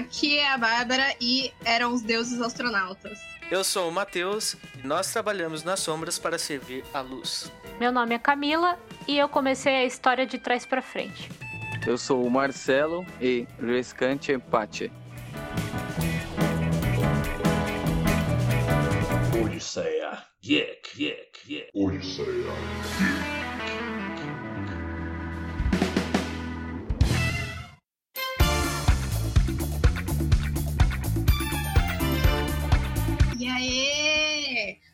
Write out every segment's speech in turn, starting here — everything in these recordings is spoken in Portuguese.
Aqui é a Bárbara e eram os deuses astronautas. Eu sou o Matheus e nós trabalhamos nas sombras para servir a luz. Meu nome é Camila e eu comecei a história de trás para frente. Eu sou o Marcelo e Rescante Empate. Odisseia. Yek, yek, yek. Odisseia. E aí?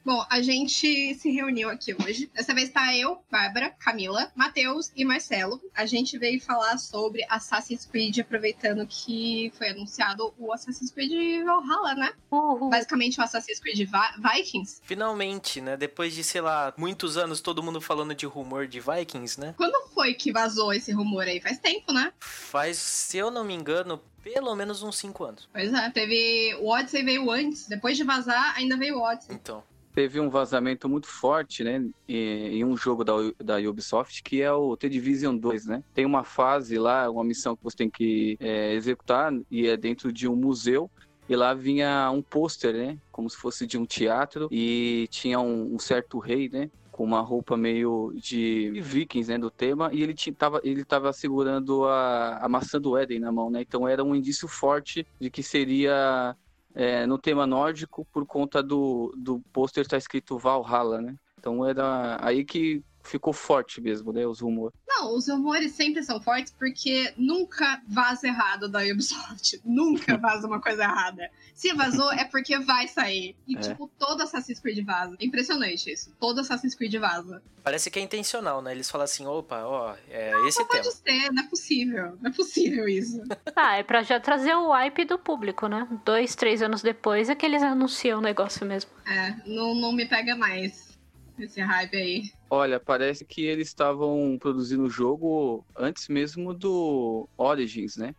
Bom, a gente se reuniu aqui hoje. Dessa vez tá eu, Bárbara, Camila, Matheus e Marcelo. A gente veio falar sobre Assassin's Creed, aproveitando que foi anunciado o Assassin's Creed Valhalla, né? Uhul. Basicamente o Assassin's Creed Vi- Vikings. Finalmente, né? Depois de, sei lá, muitos anos todo mundo falando de rumor de Vikings, né? Quando foi que vazou esse rumor aí? Faz tempo, né? Faz, se eu não me engano, pelo menos uns 5 anos. Pois é, teve. O Odyssey veio antes. Depois de vazar, ainda veio o Odyssey. Então. Teve um vazamento muito forte, né, em um jogo da, da Ubisoft, que é o The Division 2, né? Tem uma fase lá, uma missão que você tem que é, executar, e é dentro de um museu, e lá vinha um pôster, né, como se fosse de um teatro, e tinha um, um certo rei, né, com uma roupa meio de vikings, né, do tema, e ele tava, ele tava segurando a, a maçã do Éden na mão, né? Então era um indício forte de que seria é, no tema nórdico por conta do, do pôster estar escrito Valhalla, né? Então era aí que ficou forte mesmo, né? Os rumores. Não, os rumores sempre são fortes porque nunca vaza errado da Ubisoft. Nunca vaza uma coisa errada. Se vazou é porque vai sair. E, É. tipo, todo Assassin's Creed vaza. Impressionante isso. Todo Assassin's Creed vaza. Parece que é intencional, né? Eles falam assim, opa, ó, é esse Não tema. pode ser, não é possível. Não é possível isso. Ah, é pra já trazer o hype do público, né? Dois, três anos depois é que eles anunciam o negócio mesmo. É, não, não me pega mais esse hype aí. Olha, parece que eles estavam produzindo o jogo antes mesmo do Origins, né?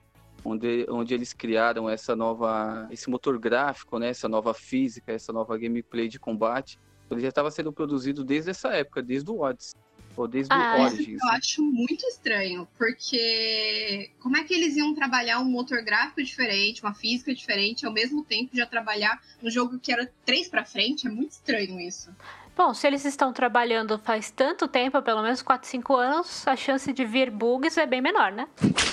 Onde, onde eles criaram essa nova, esse motor gráfico, né? Essa nova física, essa nova gameplay de combate. Ele já estava sendo produzido desde essa época, desde o Odyssey. Ou desde Ah, o é. Origins. Eu acho muito estranho, porque como é que eles iam trabalhar um motor gráfico diferente, uma física diferente, ao mesmo tempo já trabalhar um jogo que era três pra frente? É muito estranho isso. Bom, se eles estão trabalhando faz tanto tempo, pelo menos 4, 5 anos, a chance de vir bugs é bem menor, né?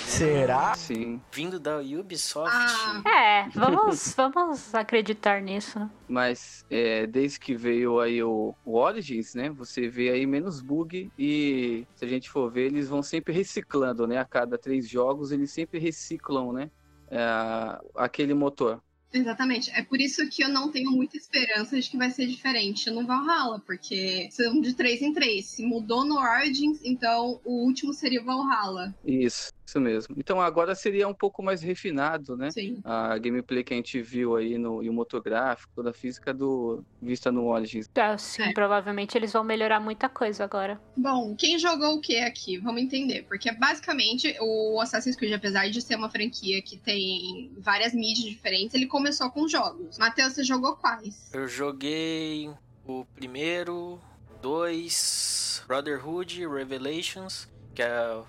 Será? Sim. Vindo da Ubisoft. Ah. É, vamos, vamos acreditar nisso. né? Mas é, desde que veio aí o, o Origins, né? Você vê aí menos bug e se a gente for ver, eles vão sempre reciclando, né? A cada três jogos eles sempre reciclam, né? é, aquele motor. Exatamente. É por isso que eu não tenho muita esperança de que vai ser diferente no Valhalla, porque são de três em três. Se mudou no Origins, então o último seria o Valhalla. Isso, isso mesmo. Então agora seria um pouco mais refinado, né? Sim. A gameplay que a gente viu aí no e o motor gráfico, toda a física do vista no Origins. Ah, sim, É. provavelmente eles vão melhorar muita coisa agora. Bom, quem jogou o que aqui? Vamos entender. Porque basicamente o Assassin's Creed, apesar de ser uma franquia que tem várias mídias diferentes, ele começou com jogos. Matheus, você jogou quais? Eu joguei o primeiro, dois, Brotherhood, Revelations, que é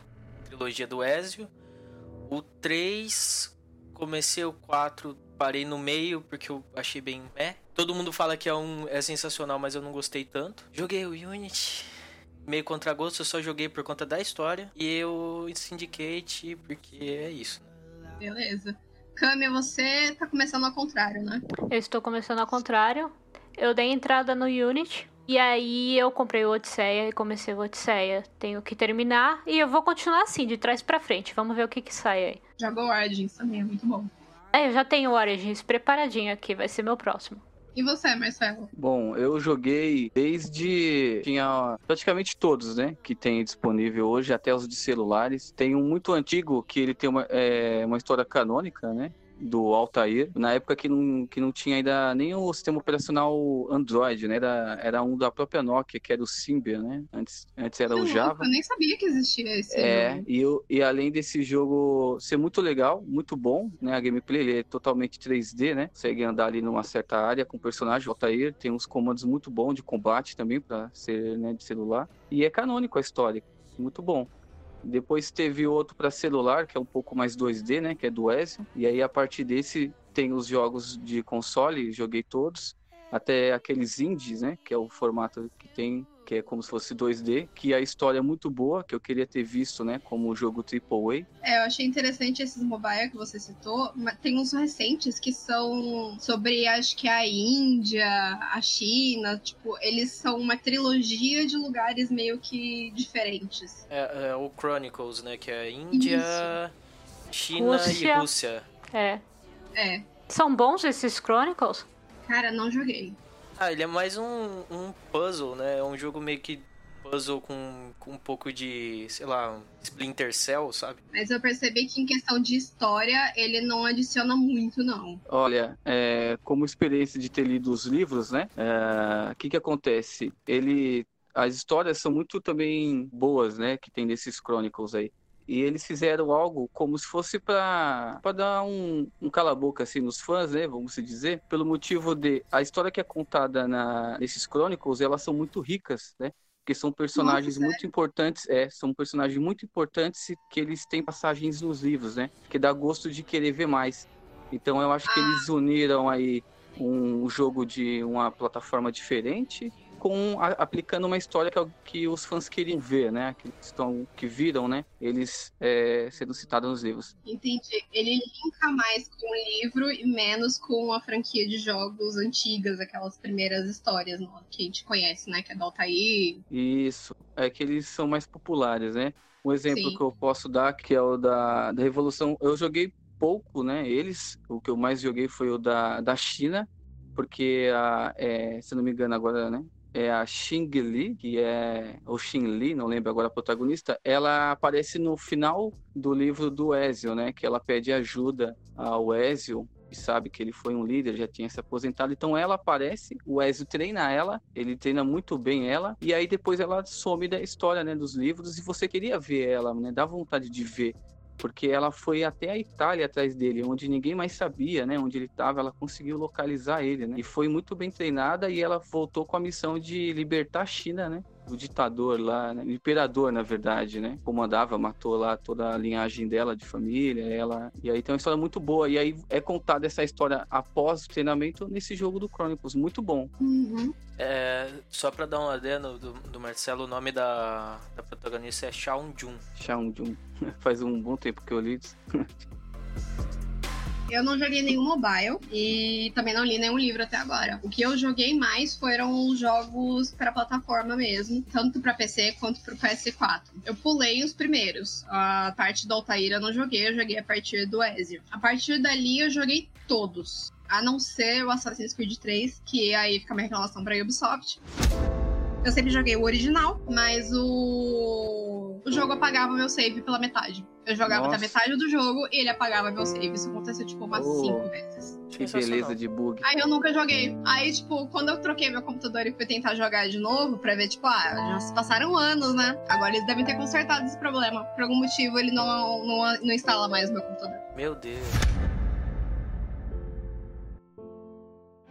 trilogia do Ezio. O 3, comecei o 4, parei no meio porque eu achei bem meh. Todo mundo fala que é, um, é sensacional, mas eu não gostei tanto. Joguei o Unity, meio contra gosto, eu só joguei por conta da história. E o Syndicate, porque é isso. Beleza. Câmbio, você tá começando ao contrário, né? Eu estou começando ao contrário. Eu dei entrada no Unity. E aí eu comprei o Odisseia e comecei o Odisseia. Tenho que terminar e eu vou continuar assim, de trás pra frente. Vamos ver o que que sai aí. Jogou Origins também, é muito bom. É, eu já tenho o Origins preparadinho aqui, vai ser meu próximo. E você, Marcelo? Bom, eu joguei desde. Tinha praticamente todos, né? Que tem disponível hoje, até os de celulares. Tem um muito antigo que ele tem uma, é, uma história canônica, né? Do Altair, na época que não, que não tinha ainda nem o sistema operacional Android, né? Era, era um da própria Nokia, que era o Symbian, né? Antes, antes era o Java. Eu nem sabia que existia esse É, jogo. e, eu- e além desse jogo ser muito legal, muito bom, né? A gameplay ele é totalmente 3D, né? Consegue andar ali numa certa área com o personagem Altair, tem uns comandos muito bons de combate também para ser né, de celular. E é canônico a história, muito bom. Depois teve outro para celular, que é um pouco mais 2D, né? Que é do Ezio. E aí, a partir desse, tem os jogos de console, joguei todos. Até aqueles indies, né? Que é o formato que tem que é como se fosse 2D, que a história é muito boa, que eu queria ter visto, né, como jogo AAA. É, eu achei interessante esses mobile que você citou, mas tem uns recentes que são sobre, acho que a Índia, a China, tipo, eles são uma trilogia de lugares meio que diferentes. É, é o Chronicles, né, que é a Índia, China Rússia. e Rússia. É. É. São bons esses Chronicles? Cara, não joguei. Ah, ele é mais um, um puzzle, né? É um jogo meio que puzzle com, com um pouco de, sei lá, Splinter Cell, sabe? Mas eu percebi que em questão de história, ele não adiciona muito, não. Olha, é, como experiência de ter lido os livros, né? é, O que que acontece? Ele, as histórias são muito também boas, né? Que tem nesses Chronicles aí. E eles fizeram algo como se fosse para dar um, um cala-boca assim nos fãs, né? Vamos se dizer, pelo motivo de a história que é contada na, nesses Chronicles, elas são muito ricas, né? Porque são personagens muito importantes, é, são personagens muito importantes que eles têm passagens nos livros, né? Que dá gosto de querer ver mais. Então eu acho que eles uniram aí um jogo de uma plataforma diferente com a- aplicando uma história que, é que os fãs queriam ver, né? Que estão que viram, né? Eles é, sendo citados nos livros. Entendi. Ele linka mais com o livro e menos com a franquia de jogos antigas, aquelas primeiras histórias no- que a gente conhece, né? Que é do Altair. Isso, é que eles são mais populares, né? Um exemplo Sim. que eu posso dar, que é o da, da Revolução, eu joguei pouco, né? Eles, o que eu mais joguei foi o da, da China, porque, a, é, se não me engano agora, né? É a Xing Li, que é, ou Xin Li, não lembro agora a protagonista, ela aparece no final do livro do Ezio, né? Que ela pede ajuda ao Ezio e sabe que ele foi um líder, já tinha se aposentado. Então ela aparece, o Ezio treina ela, ele treina muito bem ela, e aí depois ela some da história, né, dos livros, e você queria ver ela, né, dá vontade de ver. Porque ela foi até a Itália atrás dele, onde ninguém mais sabia, né, onde ele estava, ela conseguiu localizar ele, né, e foi muito bem treinada e ela voltou com a missão de libertar a China, né, o ditador lá, né? o imperador, na verdade, né? Comandava, matou lá toda a linhagem dela de família, ela. E aí tem uma história muito boa. E aí é contada essa história após o treinamento nesse jogo do Chronicles. Muito bom. Uhum. É, só pra dar um adendo do, do Marcelo, o nome da, da protagonista é Shaun Jun. Shaun Jun. Faz um bom tempo que eu li. isso. Eu não joguei nenhum mobile e também não li nenhum livro até agora. O que eu joguei mais foram os jogos para plataforma mesmo, tanto para PC quanto para PS4. Eu pulei os primeiros. A parte do Altair eu não joguei, eu joguei a partir do Ezio. A partir dali eu joguei todos. A não ser o Assassin's Creed 3, que aí fica minha relação pra Ubisoft. Eu sempre joguei o original, mas o. O jogo apagava meu save pela metade. Eu jogava até Nossa. metade do jogo e ele apagava meu save. Isso aconteceu, tipo, umas Oh. cinco vezes. Que beleza de bug. Aí eu nunca joguei. Aí, tipo, quando eu troquei meu computador e fui tentar jogar de novo, pra ver, tipo, ah, já se passaram anos, né? Agora eles devem ter consertado esse problema. Por algum motivo ele não, não, não instala mais o meu computador. Meu Deus.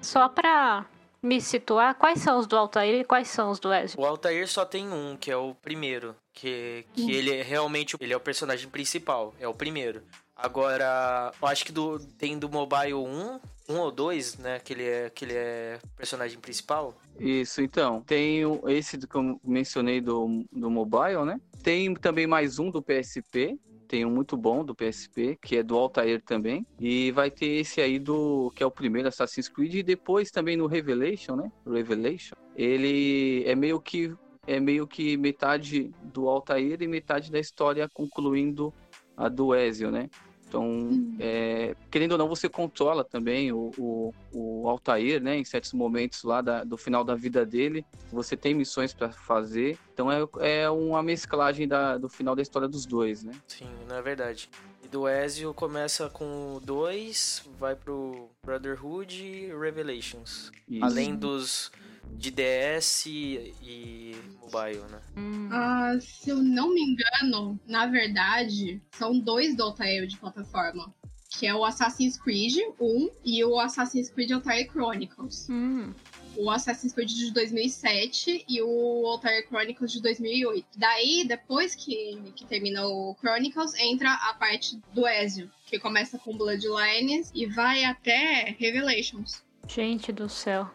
Só pra me situar, quais são os do Altair e quais são os do Ezio? O Altair só tem um, que é o primeiro. Que, que ele é realmente ele é o personagem principal. É o primeiro. Agora, eu acho que do, tem do Mobile 1, um ou dois, né? Que ele é, que ele é personagem principal. Isso, então. Tem o- esse que eu mencionei do, do mobile, né? Tem também mais um do PSP. Tem um muito bom do PSP, que é do Altair também. E vai ter esse aí do que é o primeiro Assassin's Creed. E depois também no Revelation, né? Revelation. Ele é meio que é meio que metade do Altair e metade da história concluindo a do Ezio, né? Então, é, querendo ou não, você controla também o, o, o Altair, né? Em certos momentos lá da- do final da vida dele, você tem missões para fazer. Então, é, é uma mesclagem da, do final da história dos dois, né? Sim, não é verdade. E do Ezio começa com o 2, vai pro Brotherhood e Revelations. Isso. Além dos de DS e mobile, né? Hum. Ah, se eu não me engano, na verdade, são dois do Altair de plataforma. Que é o Assassin's Creed 1 e o Assassin's Creed Altair Chronicles. Hum. o Assassin's Creed de 2007 e o Altair Chronicles de 2008. Daí, depois que, que termina o Chronicles, entra a parte do Ezio, que começa com Bloodlines e vai até Revelations. Gente do céu.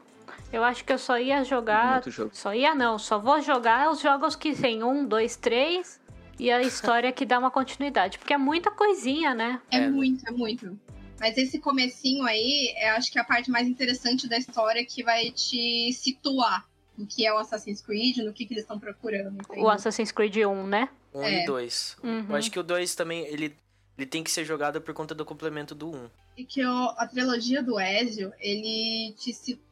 Eu acho que eu só ia jogar. Muito jogo. Só ia não, só vou jogar os jogos que tem um, dois, três e a história que dá uma continuidade. Porque é muita coisinha, né? É, É, né? muito, é muito. Mas esse comecinho aí, eu acho que é a parte mais interessante da história que vai te situar no que é o Assassin's Creed, no que, que eles estão procurando. entendeu? O Assassin's Creed 1, né? Um É. e dois. Uhum. Eu acho que o 2 também, ele, ele tem que ser jogado por conta do complemento do 1. Um. E que o- a trilogia do Ezio, ele te situa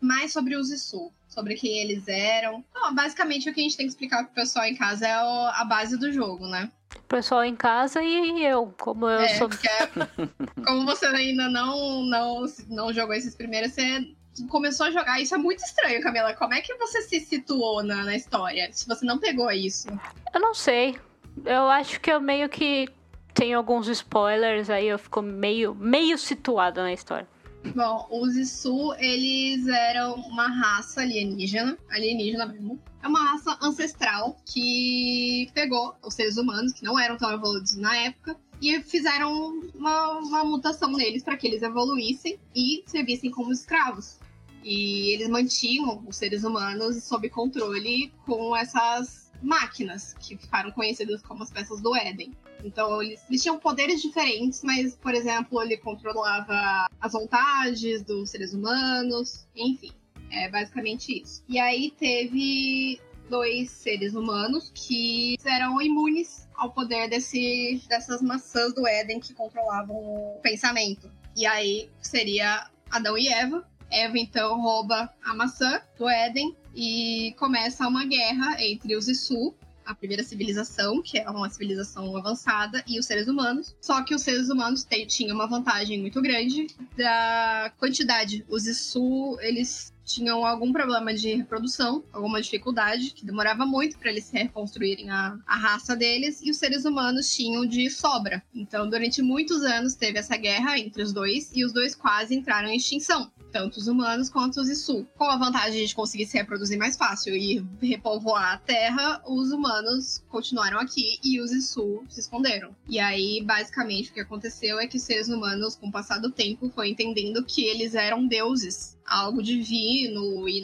mais sobre os Isu, sobre quem eles eram. Não, basicamente, o que a gente tem que explicar pro pessoal em casa é o- a base do jogo, né? O pessoal em casa e eu, como eu É, sou. porque como você ainda não, não, não jogou esses primeiros, você começou a jogar. Isso é muito estranho, Camila. Como é que você se situou na, na história, se você não pegou isso? Eu não sei. Eu acho que eu meio que tenho alguns spoilers, aí eu fico meio, meio situada na história. Bom, os Isu, eles eram uma raça alienígena, alienígena mesmo. É uma raça ancestral que pegou os seres humanos, que não eram tão evoluídos na época, e fizeram uma, uma mutação neles para que eles evoluíssem e servissem como escravos. E eles mantinham os seres humanos sob controle com essas máquinas, que ficaram conhecidas como as peças do Éden. Então, eles, eles tinham poderes diferentes, mas, por exemplo, ele controlava as vontades dos seres humanos, enfim. É basicamente isso. E aí teve dois seres humanos que eram imunes ao poder desse, dessas maçãs do Éden que controlavam o pensamento. E aí seria Adão e Eva. Eva então rouba a maçã do Éden e começa uma guerra entre os Isu, a primeira civilização, que é uma civilização avançada, e os seres humanos. Só que os seres humanos tinham uma vantagem muito grande da quantidade. Os Isu, eles tinham algum problema de reprodução, alguma dificuldade, que demorava muito para eles se reconstruírem a, a raça deles, e os seres humanos tinham de sobra. Então, durante muitos anos teve essa guerra entre os dois, e os dois quase entraram em extinção. Tanto os humanos quanto os Isu. Com a vantagem de conseguir se reproduzir mais fácil e repovoar a Terra, os humanos continuaram aqui e os Isu se esconderam. E aí, basicamente, o que aconteceu é que os seres humanos, com o passar do tempo, foi entendendo que eles eram deuses, algo divino e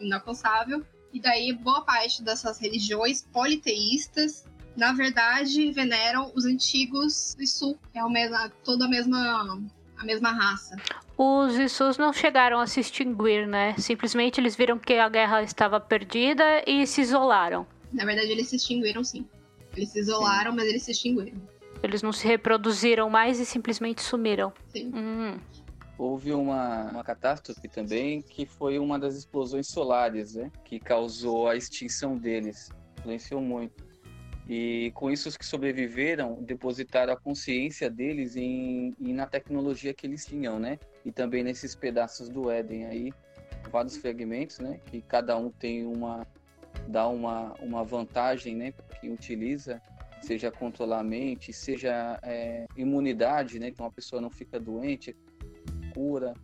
inalcançável. E daí, boa parte dessas religiões politeístas, na verdade, veneram os antigos Isu, que é o mesmo, toda a mesma, a mesma raça. Os Isus não chegaram a se extinguir, né? Simplesmente eles viram que a guerra estava perdida e se isolaram. Na verdade, eles se extinguiram sim. Eles se isolaram, mas eles se extinguiram. Eles não se reproduziram mais e simplesmente sumiram. Sim. Hum. Houve uma, uma catástrofe também que foi uma das explosões solares, né? Que causou a extinção deles. Influenciou muito. E com isso os que sobreviveram depositaram a consciência deles em, em na tecnologia que eles tinham, né? E também nesses pedaços do Éden aí, vários fragmentos, né? Que cada um tem uma dá uma, uma vantagem, né? Quem utiliza, seja controlar a mente, seja é, imunidade, né? Então a pessoa não fica doente, cura.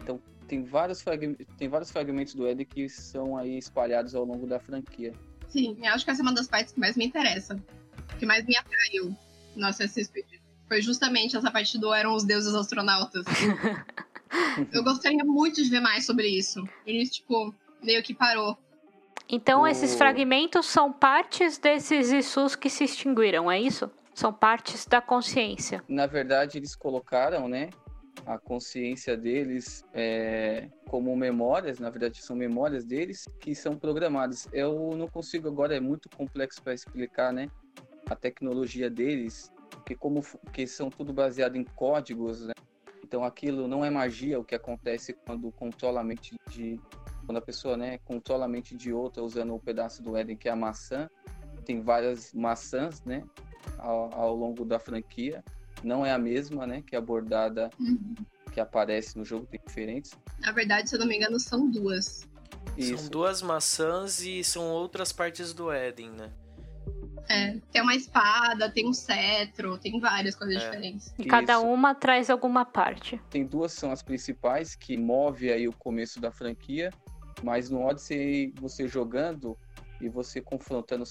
Então tem vários fragmentos, tem vários fragmentos do Éden que são aí espalhados ao longo da franquia. Sim, eu acho que essa é uma das partes que mais me interessa. Que mais me atraiu no Assassin's Creed. Foi justamente essa parte do eram os deuses astronautas. eu gostaria muito de ver mais sobre isso. Ele, tipo, meio que parou. Então O- esses fragmentos são partes desses Isus que se extinguiram, é isso? São partes da consciência. Na verdade, eles colocaram, né? A consciência deles é, como memórias, na verdade são memórias deles que são programadas. Eu não consigo agora, é muito complexo para explicar, né? A tecnologia deles, que como que são tudo baseado em códigos, né? Então aquilo não é magia, o que acontece quando controla a mente de quando a pessoa, né, controla a mente de outra usando o pedaço do Éden que é a maçã. Tem várias maçãs, né, ao, ao longo da franquia. Não é a mesma, né, que é abordada Uhum. que aparece no jogo, tem diferentes. Na verdade, se eu não me engano, são duas. São duas maçãs e são outras partes do Éden, né? É, tem uma espada, tem um cetro, tem várias coisas É. diferentes. E cada Isso. uma traz alguma parte. Tem duas são as principais que move aí o começo da franquia, mas no Odyssey você jogando e você confrontando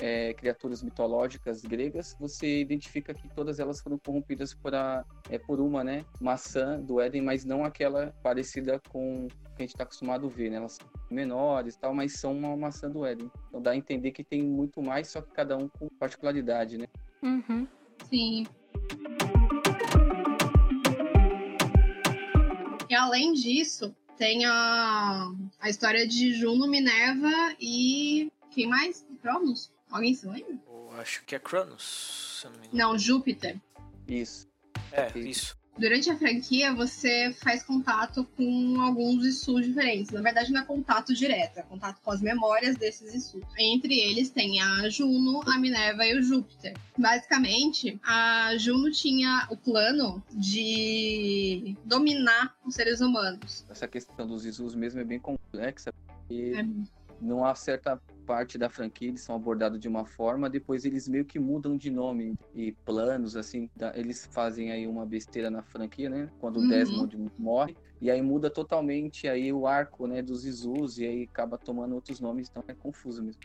certas criaturas mitológicas gregas, você identifica que todas elas foram corrompidas por, a, é, por uma né, maçã do Éden, mas não aquela parecida com o que a gente está acostumado a ver, né? Elas são menores tal, mas são uma maçã do Éden. Então dá a entender que tem muito mais, só que cada um com particularidade, né? Uhum. Sim. E além disso, tem a, a história de Juno, Minerva e. Quem mais? Cronos? Alguém se lembra? Eu acho que é Cronos, não. Não, Júpiter. Isso. É, isso. Durante a franquia, você faz contato com alguns Isus diferentes. Na verdade, não é contato direto, é contato com as memórias desses Isus. Entre eles tem a Juno, a Minerva e o Júpiter. Basicamente, a Juno tinha o plano de dominar os seres humanos. Essa questão dos Isus mesmo é bem complexa, porque É. numa certa parte da franquia eles são abordados de uma forma, depois eles meio que mudam de nome e planos, assim, eles fazem aí uma besteira na franquia, né? Quando o Uhum. Desmond morre, e aí muda totalmente aí o arco, né, dos Isus, e aí acaba tomando outros nomes, então é confuso mesmo.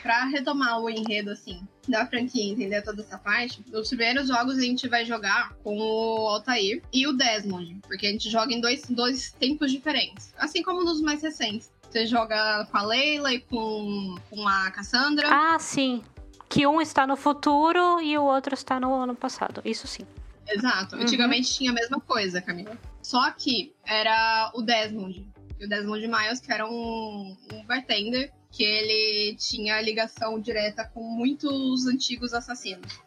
Pra retomar o enredo, assim, da franquia, entender toda essa parte, nos primeiros jogos a gente vai jogar com o Altair e o Desmond, porque a gente joga em dois, dois tempos diferentes, assim como nos mais recentes. Você joga com a Leila e com, com a Cassandra. Ah, sim. Que um está no futuro e o outro está no ano passado. Isso sim. Exato. Uhum. Antigamente tinha a mesma coisa, Camila. Só que era o Desmond. E o Desmond Miles, que era um, um bartender, que ele tinha ligação direta com muitos antigos assassinos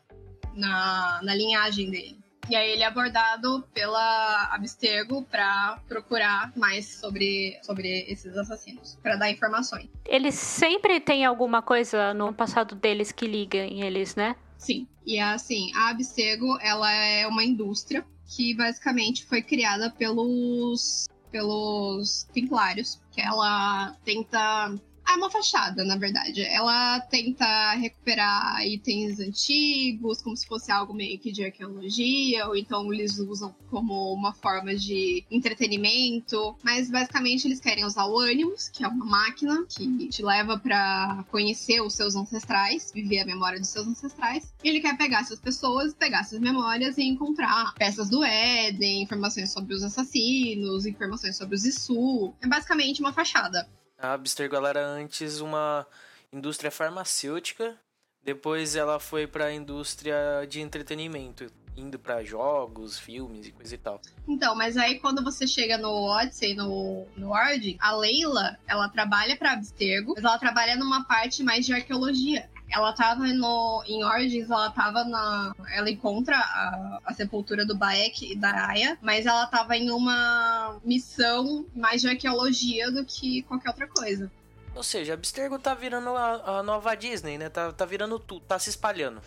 na, na linhagem dele. E aí ele é abordado pela Abstergo pra procurar mais sobre, sobre esses assassinos, pra dar informações. Eles sempre têm alguma coisa no passado deles que liga em eles, né? Sim. E assim, a Abstergo, ela é uma indústria que basicamente foi criada pelos pelos templários, que ela tenta é uma fachada, na verdade. Ela tenta recuperar itens antigos, como se fosse algo meio que de arqueologia, ou então eles usam como uma forma de entretenimento. Mas basicamente eles querem usar o Animus, que é uma máquina que te leva para conhecer os seus ancestrais, viver a memória dos seus ancestrais. E ele quer pegar essas pessoas, pegar essas memórias e encontrar peças do Éden, informações sobre os assassinos, informações sobre os Isu. É basicamente uma fachada. A Abstergo era antes uma indústria farmacêutica, depois ela foi para a indústria de entretenimento, indo para jogos, filmes e coisa e tal. Então, mas aí quando você chega no Odyssey, no, no Origin, a Leila, ela trabalha pra Abstergo, mas ela trabalha numa parte mais de arqueologia. Ela tava no, em Origins, ela tava na. Ela encontra a, a sepultura do Baek e da Aya, mas ela tava em uma missão mais de arqueologia do que qualquer outra coisa. Ou seja, a Abstergo tá virando a, a nova Disney, né? Tá, tá virando tudo, tá se espalhando.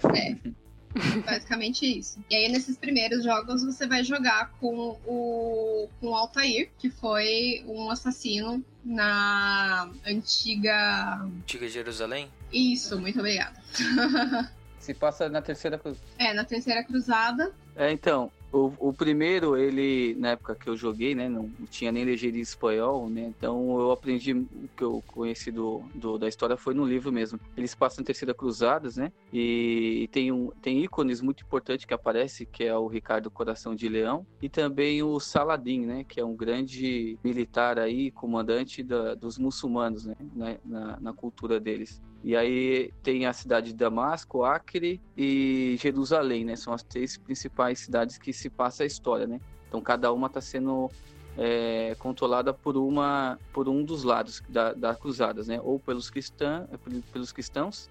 Basicamente isso. E aí, nesses primeiros jogos, você vai jogar com o, com o Altair, que foi um assassino na antiga. Antiga Jerusalém. Isso, muito obrigada. Se passa na terceira cruz. É, na terceira cruzada. É, então, o, o primeiro, ele, na época que eu joguei, né, não tinha nem legenda em espanhol, né, então eu aprendi o que eu conheci do, do- da história foi no livro mesmo. Eles passam na Terceira Cruzadas, né, e tem, um, tem ícones muito importantes que aparece, que é o Ricardo Coração de Leão, e também o Saladin, né, que é um grande militar aí, comandante da- dos muçulmanos, né, na, na, na cultura deles. E aí tem a cidade de Damasco, Acre e Jerusalém, né? São as três principais cidades que se passa a história, né? Então cada uma está sendo é, controlada por uma por um dos lados da, da cruzadas, né? Ou pelos cristãos, pelos cristãos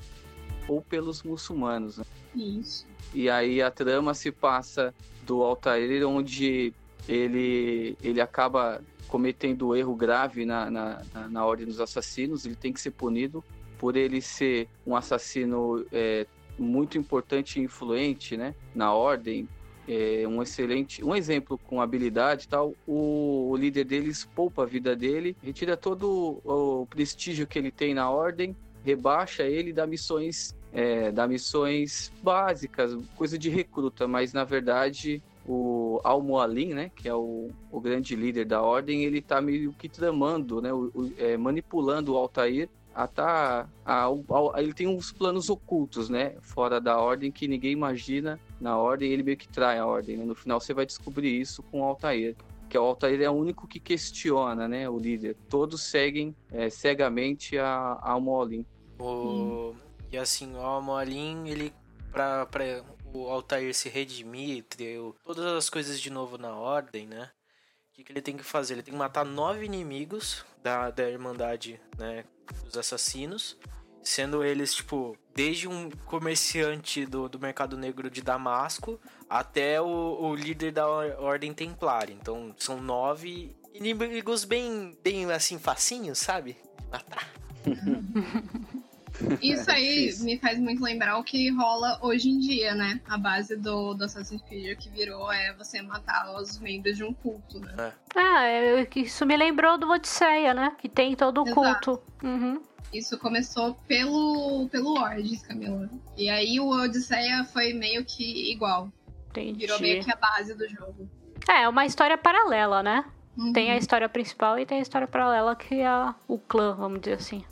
ou pelos muçulmanos. né? Isso. E aí a trama se passa do Altair, onde ele, ele acaba cometendo erro grave na, na, na- na ordem dos assassinos, ele tem que ser punido por ele ser um assassino é, muito importante e influente né, na ordem, é, um excelente, um exemplo com habilidade tal, o, o líder deles poupa a vida dele, retira todo o, o prestígio que ele tem na ordem, rebaixa ele dá missões é, dar missões básicas, coisa de recruta, mas na verdade o Al-Mualim, né, que é o, o grande líder da ordem, ele tá meio que tramando, né, o, é, manipulando o Altair a tá, a, a, ele tem uns planos ocultos, né, fora da ordem que ninguém imagina na ordem, ele meio que trai a ordem, né? no final você vai descobrir isso com o Altair que o Altair é o único que questiona, né, o líder. Todos seguem é, cegamente a, a Almolim. O... E assim, o Almolim, ele para o Altair se redimir, ter todas as coisas de novo na ordem, né? O que, que, ele tem que fazer? Ele tem que matar nove inimigos da, da Irmandade, né? Dos assassinos. Sendo eles, tipo, desde um comerciante do, do mercado negro de Damasco até o, o líder da Ordem Templária. Então, são nove inimigos bem, bem assim, facinhos, sabe? De matar. Isso aí me faz muito lembrar o que rola hoje em dia, né? A base do, do Assassin's Creed que virou é você matar os membros de um culto, né? É. Ah, eu, isso me lembrou do Odisseia, né? Que tem todo o culto. Uhum. Isso começou pelo, pelo Origins, Camila. E aí o Odisseia foi meio que igual. Entendi. Virou meio que a base do jogo. É, é uma história paralela, né? Uhum. Tem a história principal e tem a história paralela que é o clã, vamos dizer assim.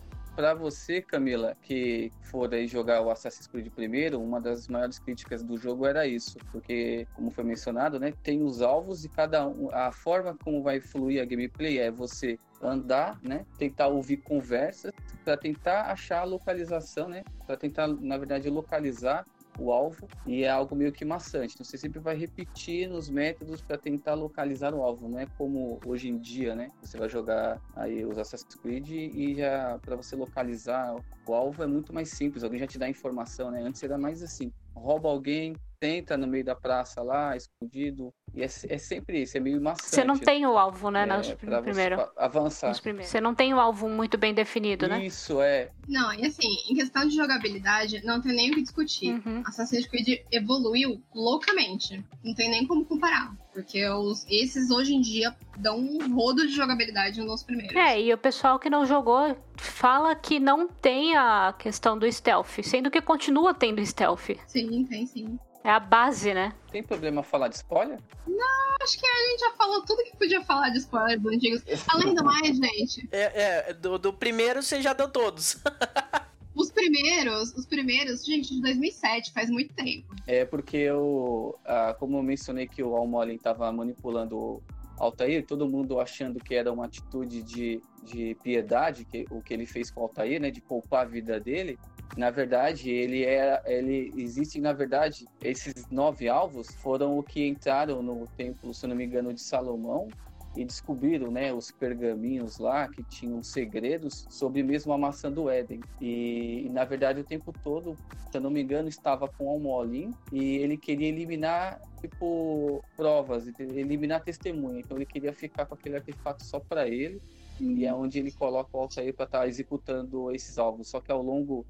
Para você, Camila, que for aí jogar o Assassin's Creed primeiro, uma das maiores críticas do jogo era isso, porque, como foi mencionado, né, tem os alvos e cada um, a forma como vai fluir a gameplay é você andar, né, tentar ouvir conversas para tentar achar a localização, né, para tentar, na verdade, localizar o alvo e é algo meio que maçante. Então você sempre vai repetir nos métodos para tentar localizar o alvo, não é como hoje em dia, né? Você vai jogar aí os Assassin's Creed e já para você localizar o alvo é muito mais simples, alguém já te dá informação, né? Antes era mais assim, rouba alguém, tenta no meio da praça lá, escondido. E é, é sempre isso, é meio maçante. Você não tem o alvo, né? É, nos primeiro. Avançar. Você não tem o alvo muito bem definido, né? Isso, é. Não, e assim, em questão de jogabilidade, não tem nem o que discutir. Uhum. Assassin's Creed evoluiu loucamente. Não tem nem como comparar. Porque os, esses hoje em dia dão um rodo de jogabilidade nos primeiros. É, e o pessoal que não jogou fala que não tem a questão do stealth, sendo que continua tendo stealth. Sim, tem sim. É a base, né? Tem problema falar de spoiler? Não, acho que a gente já falou tudo que podia falar de spoiler dos antigos. Além do mais, gente. É, é do, do primeiro você já deu todos. Os primeiros, os primeiros, gente, de 2007, faz muito tempo. É porque eu, ah, como eu mencionei que o Almolin estava manipulando o Altair, todo mundo achando que era uma atitude de, de piedade, que, o que ele fez com o Altair, né, de poupar a vida dele. Na verdade, ele é, ele existe, na verdade, esses nove alvos foram o que entraram no templo, se não me engano, de Salomão e descobriram, né, os pergaminhos lá que tinham segredos sobre mesmo a maçã do Éden. E, na verdade, o tempo todo, se não me engano, estava com Almolim e ele queria eliminar tipo provas, eliminar testemunha. Então ele queria ficar com aquele artefato só para ele. E é onde ele coloca o Altair para estar tá executando esses alvos. Só que ao longo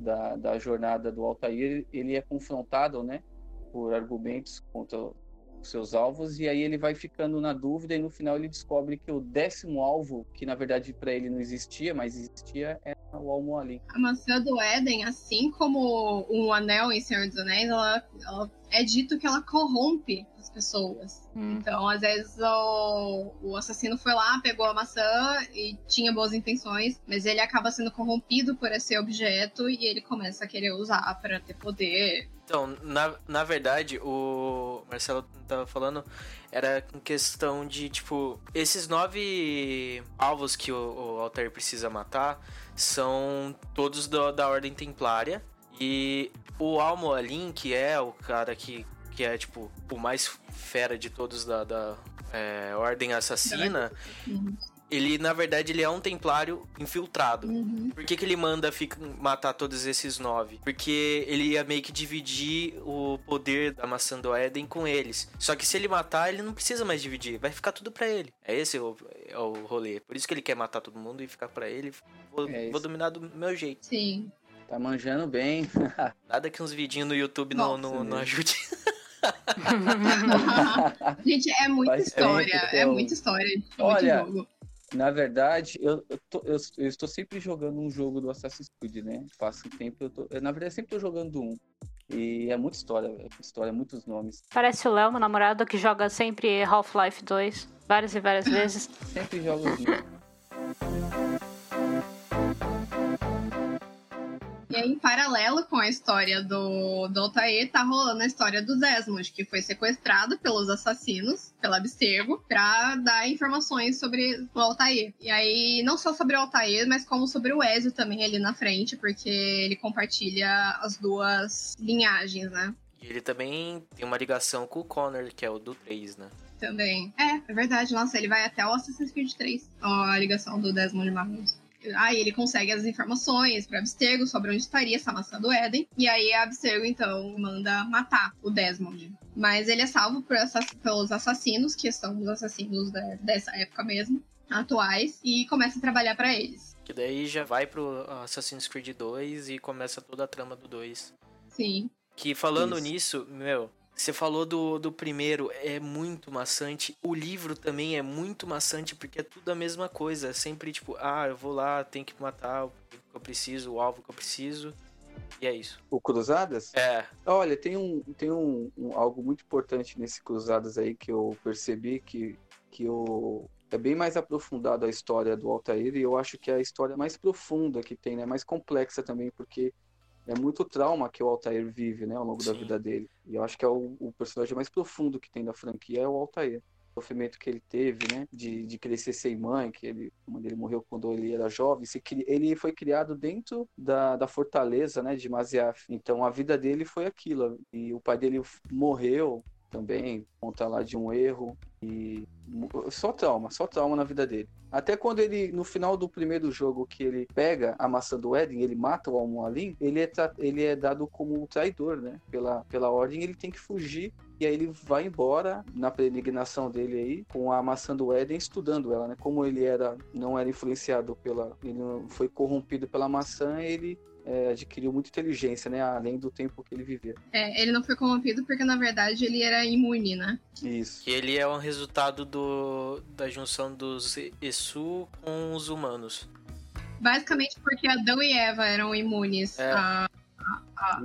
da, da jornada do Altair, ele é confrontado, né, por argumentos contra seus alvos e aí ele vai ficando na dúvida e no final ele descobre que o décimo alvo, que na verdade para ele não existia, mas existia, era o. A maçã do Éden, assim como um anel em Senhor dos Anéis, ela, ela é dito que ela corrompe as pessoas. Hum. Então, às vezes, o, o assassino foi lá, pegou a maçã e tinha boas intenções, mas ele acaba sendo corrompido por esse objeto e ele começa a querer usar para ter poder. Então, na, na verdade, o Marcelo tava falando era em questão de, tipo, esses nove alvos que o, o Altair precisa matar são todos do, da Ordem Templária. E o Almoalin, que é o cara que, que é, tipo, o mais fera de todos da, da é, Ordem Assassina. Ele, na verdade, ele é um templário infiltrado. Uhum. Por que, que ele manda fica, matar todos esses nove? Porque ele ia meio que dividir o poder da maçã do Éden com eles. Só que se ele matar, ele não precisa mais dividir. Vai ficar tudo para ele. É esse o, é o rolê. Por isso que ele quer matar todo mundo e ficar para ele. Vou, é vou dominar do meu jeito. Sim. Tá manjando bem. Nada que uns vidinhos no YouTube não, não, não ajude. Gente, é muita história. É, muita história de Olha, jogo. Na verdade, eu, eu, tô- eu- eu estou sempre jogando um jogo do Assassin's Creed, né? Passa um tempo, eu tô, eu, na verdade, sempre estou jogando um. E é muita história, velho. Muita história, muitos nomes. Parece o Léo, meu namorado, que joga sempre Half-Life 2, várias e várias vezes. Sempre jogo assim. Em paralelo com a história do, do Altair, tá rolando a história do Desmond, que foi sequestrado pelos assassinos, pela Abstergo, pra dar informações sobre o Altair. E aí, não só sobre o Altair, mas como sobre o Ezio também ali na frente, porque ele compartilha as duas linhagens, né? E ele também tem uma ligação com o Connor, que é o do 3, né? Também. É, é verdade. Nossa, ele vai até o Assassin's Creed 3. Ó, a ligação do Desmond Barros. Aí ele consegue as informações pra Abstergo sobre onde estaria essa maçã do Éden. E aí a Abstergo, então, manda matar o Desmond. Mas ele é salvo por assass- pelos assassinos, que são os assassinos da- dessa época mesmo, atuais, e começa a trabalhar pra eles. Que daí já vai pro Assassin's Creed 2 e começa toda a trama do 2. Sim. Que falando Isso. nisso, meu, você falou do, do primeiro, é muito maçante. O livro também é muito maçante, porque é tudo a mesma coisa. É sempre tipo, ah, eu vou lá, tenho que matar o que eu preciso, o alvo que eu preciso. E é isso. O Cruzadas? É, Olha, tem, um, tem um, um- algo muito importante nesse Cruzadas aí que eu percebi que, que eu, é bem mais aprofundado a história do Altair e eu acho que é a história mais profunda que tem, né? Mais complexa também, porque é muito trauma que o Altair vive, né? Ao longo da Sim. vida dele. E eu acho que é o, o personagem mais profundo que tem da franquia é o Altair. O sofrimento que ele teve, né? De, de crescer sem mãe, que ele, a mãe dele morreu quando ele era jovem. Ele foi criado dentro da, da fortaleza, né? De Masyaf. Então a vida dele foi aquilo. E o pai dele morreu também, conta lá de um erro. E só trauma, só trauma na vida dele. Até quando ele, no final do primeiro jogo, que ele pega a maçã do Éden, ele mata o Al-Mualim, ele é, ele é dado como traidor, né? Pela, pela ordem, ele tem que fugir. E aí ele vai embora na peregrinação dele aí, com a maçã do Éden, estudando ela, né? Como ele era, não era influenciado pela. Ele não foi corrompido pela maçã, ele é, adquiriu muita inteligência, né? Além do tempo que ele vivia. É, ele não foi corrompido porque, na verdade, ele era imune, né? Isso. que ele é um resultado do, da junção dos Esu com os humanos. Basicamente porque Adão e Eva eram imunes É. à,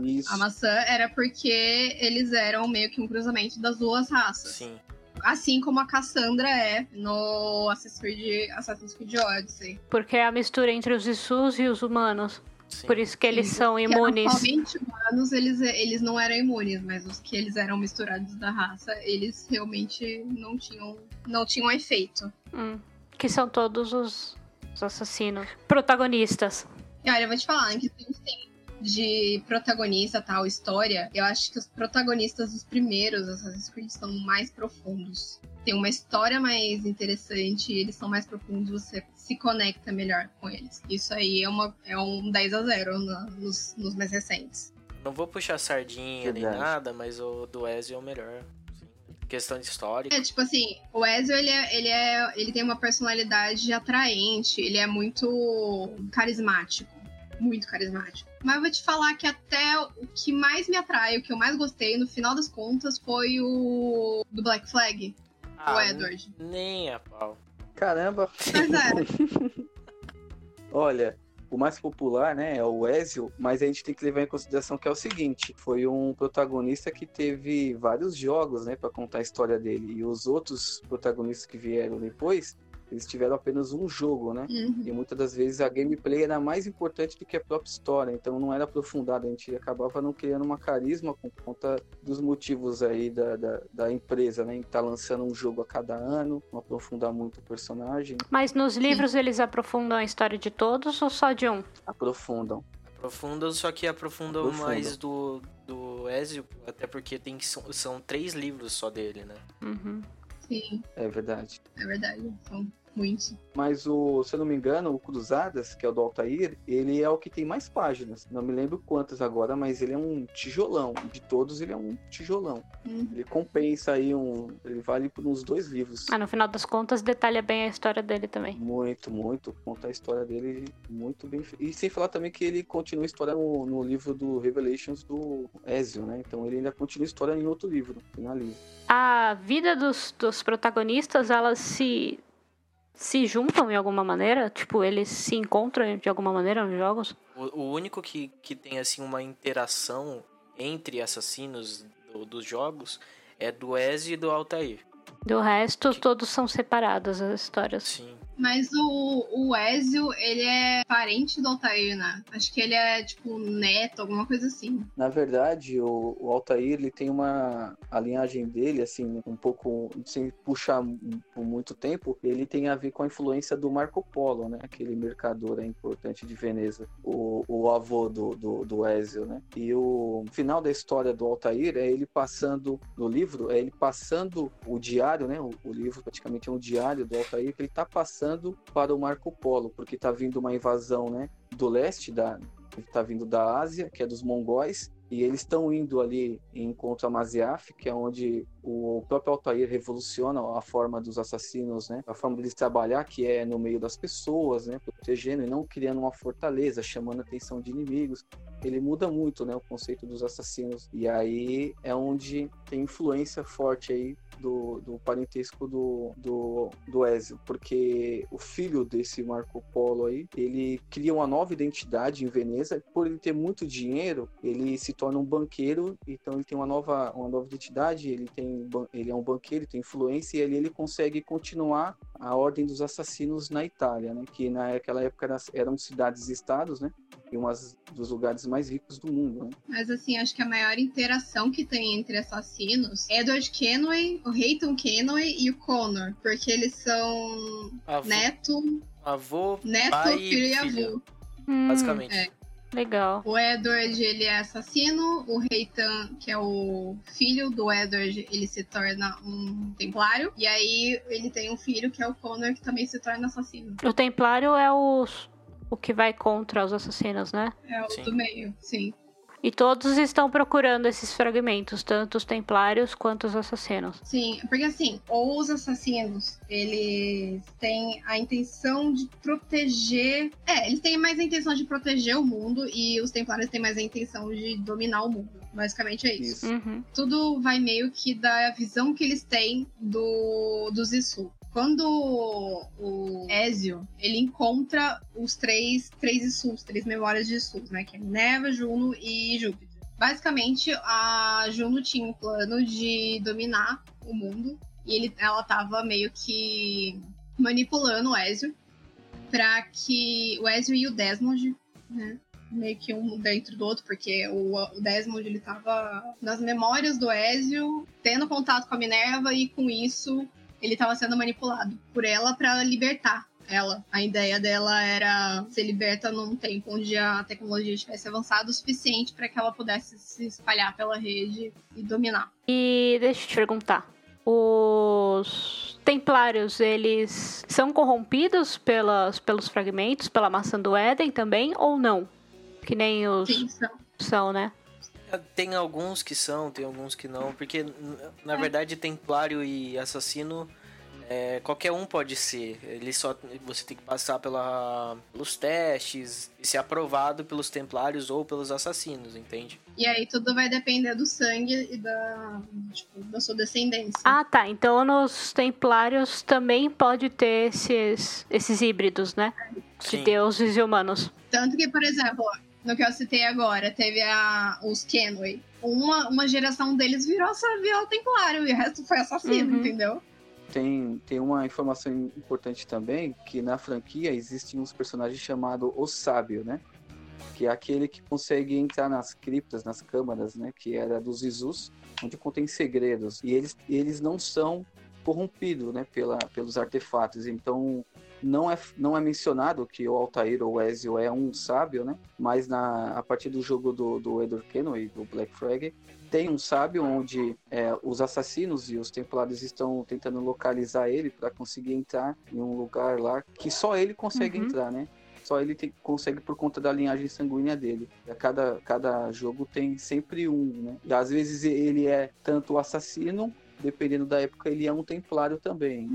Isso. à maçã, era porque eles eram meio que um cruzamento das duas raças. Sim. Assim como a Cassandra é no Assassin's Creed, Assassin's Creed Odyssey. Porque é a mistura entre os Isus e os humanos. Sim. Por isso que eles Sim, são Que imunes. atualmente humanos, eles, eles não eram imunes, mas os que eles eram misturados da raça, eles realmente não tinham, não tinham efeito. Hum, que são todos os, os assassinos. Protagonistas. E olha, eu vou te falar, em questões tem de protagonista, tal, história, eu acho que os protagonistas dos primeiros Assassin's Creed são mais profundos. Tem uma história mais interessante, eles são mais profundos, você se conecta melhor com eles. Isso aí é, uma, é um 10 a 0 na- nos, nos mais recentes. Não vou puxar sardinha nem Verdade. nada, mas o do Ezio é o melhor. Sim. Questão de história. É, tipo assim, o Ezio, ele, é, ele, é, ele tem uma personalidade atraente, ele é muito carismático. Muito carismático. Mas eu vou te falar que até o que mais me atrai, o que eu mais gostei, no final das contas, foi o do Black Flag, o Ah, Edward. Nem a pau. Caramba. Mas é, Olha, o mais popular, né, é o Ezio, mas a gente tem que levar em consideração que é o seguinte, foi um protagonista que teve vários jogos, né, para contar a história dele, e os outros protagonistas que vieram depois, eles tiveram apenas um jogo, né? uhum. E muitas das vezes a gameplay era mais importante do que a própria história, então não era aprofundada, a gente acabava não criando uma carisma por conta dos motivos aí da, da, da empresa, né? Em estar lançando um jogo a cada ano, não aprofundar muito o personagem, Mas nos livros eles aprofundam a história de todos ou só de um? aprofundam. Aprofundam, só que aprofundam Aprofundam. mais do, do Ezio, até porque tem que, são, são três livros só dele, né? Uhum. Sim, É verdade. é verdade. Mas o, se eu não me engano, o Cruzadas, que é o do Altair, ele é o que tem mais páginas. Não me lembro quantas agora, mas ele é um tijolão. De todos, ele é um tijolão. Uhum. Ele compensa aí um. Ele vale por uns dois livros. Ah, no final das contas, detalha bem a história dele também. Muito, muito. Conta a história dele muito bem. E sem falar também que ele continua a história no, no livro do Revelations do Ezio, né? Então ele ainda continua a história em outro livro. Finaliza. A vida dos, dos protagonistas, ela se se juntam em alguma maneira? Tipo, eles se encontram de alguma maneira nos jogos? O, o único que, que tem assim uma interação entre assassinos do- dos jogos é do Ezio e do Altair. Do resto, todos são separados as histórias. Sim. Mas o, o Ezio, ele é parente do Altair, né? Acho que ele é, tipo, neto, alguma coisa assim. Na verdade, o, o Altair, ele tem uma... A linhagem dele, assim, um pouco... Sem puxar por muito tempo, ele tem a ver com a influência do Marco Polo, né? Aquele mercador importante de Veneza. O, o avô do, do, do Ezio, né? E o final da história do Altair é ele passando... No livro, é ele passando o diário, né? O, o livro praticamente é um diário do Altair que ele tá passando para o Marco Polo, porque tá vindo uma invasão, né? Do leste, da, tá vindo da Ásia, que é dos mongóis, e eles estão indo ali em contra Maziaf, que é onde o próprio Altair revoluciona a forma dos assassinos, né? A forma deles trabalhar, que é no meio das pessoas, né? Protegendo e não criando uma fortaleza, chamando a atenção de inimigos. Ele muda muito, né? O conceito dos assassinos. E aí é onde tem influência forte aí do, do parentesco do, do, do Ezio, porque o filho desse Marco Polo aí, ele cria uma nova identidade em Veneza, por ele ter muito dinheiro, ele se torna um banqueiro, então ele tem uma nova, uma nova identidade, ele tem ele é um banqueiro, tem influência e ali ele consegue continuar a ordem dos assassinos na Itália, né, que naquela época era- eram cidades-estados, né, e umas dos lugares mais ricos do mundo, né. Mas, assim, acho que a maior interação que tem entre assassinos é Edward Kenway, o Reighton Kenway e o Connor. Porque eles são Avô, neto, avô neto pai filho e filho, avô. Hum, basicamente. é. Legal. O Edward, ele é assassino. O Reitan, que é o filho do Edward, ele se torna um templário. E aí ele tem um filho, que é o Connor, que também se torna assassino. O Templário é o, o que vai contra os assassinos, né? É o Sim. do meio, sim. E todos estão procurando esses fragmentos, tanto os Templários quanto os assassinos. Sim, porque assim, os assassinos, eles têm a intenção de proteger. É, eles têm mais a intenção de proteger o mundo e os templários têm mais a intenção de dominar o mundo. Basicamente é isso. Isso. Uhum. Tudo vai meio que da visão que eles têm do, do Zissou. Quando o Ezio, ele encontra os três, três Issus, três memórias de Issus, né? Que é Minerva, Juno e Júpiter. Basicamente, a Juno tinha um plano de dominar o mundo. E ele, ela tava meio que manipulando o Ezio para que o Ezio e o Desmond, né? Meio que um dentro do outro, porque o, o Desmond ele tava nas memórias do Ezio, tendo contato com a Minerva, e com isso ele tava sendo manipulado por ela para libertar ela. A ideia dela era ser liberta num tempo onde a tecnologia estivesse avançada o suficiente para que ela pudesse se espalhar pela rede e dominar. E deixa eu te perguntar. Os Templários, eles são corrompidos pelas, pelos fragmentos, pela maçã do Éden também, ou não? Que nem os Sim, são. são, né? Tem alguns que são, tem alguns que não, porque na É. verdade templário e assassino é, qualquer um pode ser. Ele só você tem que passar pela, pelos testes e ser aprovado pelos templários ou pelos assassinos, entende? E aí tudo vai depender do sangue e da, tipo, da sua descendência. Ah, tá. Então nos Templários também pode ter esses, esses híbridos, né? De Sim. deuses e humanos. Tanto que, por exemplo, no que eu citei agora, teve a, os Kenway. Uma, uma geração deles virou, virou templário e o resto foi assassino, Uhum. entendeu? Tem, tem uma informação importante também, que na franquia existem uns personagens chamados O Sábio, né? Que é aquele que consegue entrar nas criptas, nas câmaras, né? Que era dos Isus, onde contém segredos. E eles, eles não são corrompidos, né? Pela, pelos artefatos. Então, não é, não é mencionado que o Altair ou o Ezio é um sábio, né? Mas na, a partir do jogo do, do Edward Kenway, do Black Flag, tem um sábio onde é, os assassinos e os templários estão tentando localizar ele para conseguir entrar em um lugar lá que só ele consegue Uhum. entrar, né? Só ele tem- consegue por conta da linhagem sanguínea dele. A cada, cada jogo tem sempre um, né? E às vezes ele é tanto o assassino, dependendo da época, ele é um templário também.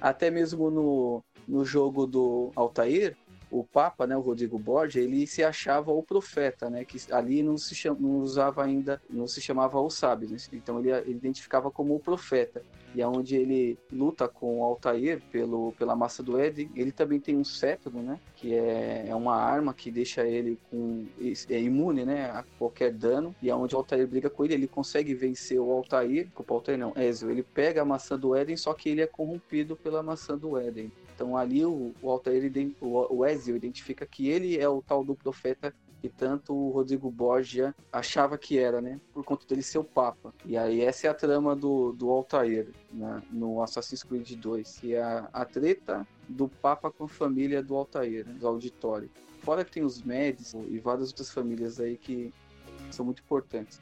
Até mesmo no, no jogo do Altair, o Papa, né, o Rodrigo Borgia, ele se achava o profeta, né, que ali não se chama, não usava ainda, não se chamava o sábio, né? então ele, ele identificava como o profeta. E é onde ele luta com o Altair pelo, pela massa do Éden. Ele também tem um cetro, né? Que é, é uma arma que deixa ele com, é imune né, a qualquer dano. E é onde o Altair briga com ele. Ele consegue vencer o Altair. O Altair não, Ezio. Ele pega a maçã do Éden, só que ele é corrompido pela maçã do Éden. Então ali o, o Altair, o, Ezio identifica que ele é o tal do profeta que tanto o Rodrigo Borgia achava que era, né? Por conta dele ser o Papa. E aí essa é a trama do, do Altair né? no Assassin's Creed 2, que é a, a treta do Papa com a família do Altair, né? do auditório. Fora que tem os Médicos e várias outras famílias aí que são muito importantes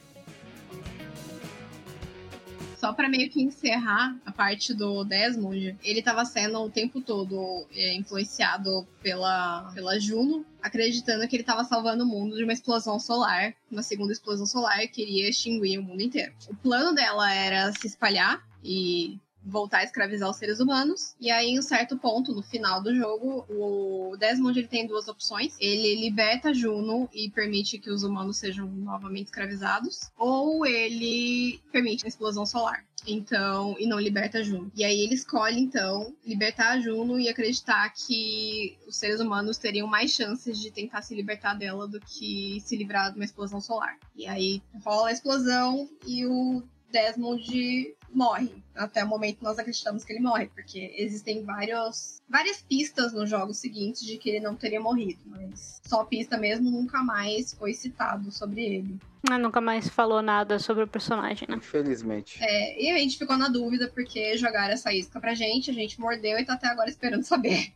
só para meio que encerrar a parte do Desmond, ele estava sendo o tempo todo é, influenciado pela, pela Juno, acreditando que ele estava salvando o mundo de uma explosão solar, uma segunda explosão solar que iria extinguir o mundo inteiro. O plano dela era se espalhar e voltar a escravizar os seres humanos. E aí, em um certo ponto, no final do jogo, o Desmond ele tem duas opções. Ele liberta Juno e permite que os humanos sejam novamente escravizados, ou ele permite a explosão solar. Então, e não liberta Juno. E aí ele escolhe, então, libertar a Juno e acreditar que os seres humanos teriam mais chances de tentar se libertar dela do que se livrar de uma explosão solar. E aí rola a explosão e o Desmond morre. Até o momento nós acreditamos que ele morre, porque existem vários, várias pistas nos jogos seguintes de que ele não teria morrido, mas só pista mesmo nunca mais foi citado sobre ele. Ah, nunca mais falou nada sobre o personagem, né? Infelizmente. É, e a gente ficou na dúvida porque jogaram essa isca pra gente, a gente mordeu e tá até agora esperando saber.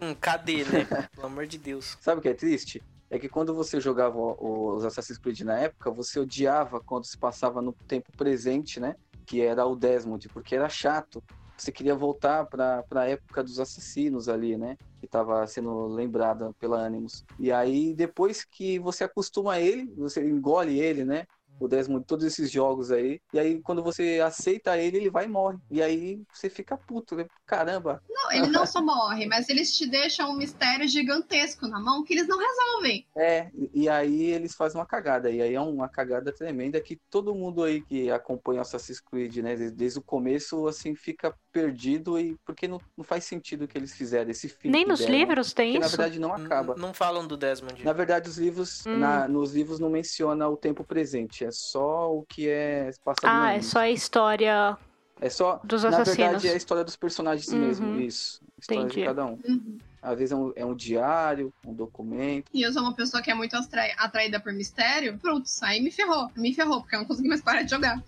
Hum, cadê, né? Pelo amor de Deus. Sabe o que é triste? É que quando você jogava os Assassin's Creed na época, você odiava quando se passava no tempo presente, né? Que era o Desmond, porque era chato. Você queria voltar para a época dos assassinos ali, né? Que estava sendo lembrada pela Animus. E aí, depois que você acostuma ele, você engole ele, né? O Desmond, todos esses jogos aí. E aí, quando você aceita ele, ele vai e morre. E aí você fica puto, né? Caramba. Não, ele não só morre, mas eles te deixam um mistério gigantesco na mão que eles não resolvem. É, e aí eles fazem uma cagada. E aí é uma cagada tremenda que todo mundo aí que acompanha Assassin's Creed, né, desde, desde o começo, assim, fica perdido e porque não, não faz sentido o que eles fizeram, esse fim. Nem nos deram, livros tem porque, isso? Na verdade, não acaba. Não, não falam do Desmond. Na verdade, os livros, Hum. na- nos livros não menciona o tempo presente, é só o que é passado no Ah, é só a história É só, dos na assassinos. verdade, é a história dos personagens Uhum. mesmo, isso. A história Entendi. de cada um. Uhum. Às vezes é um, é um diário, um documento. E eu sou uma pessoa que é muito atrai- atraída por mistério. Pronto, aí me ferrou. Me ferrou, porque eu não consegui mais parar de jogar.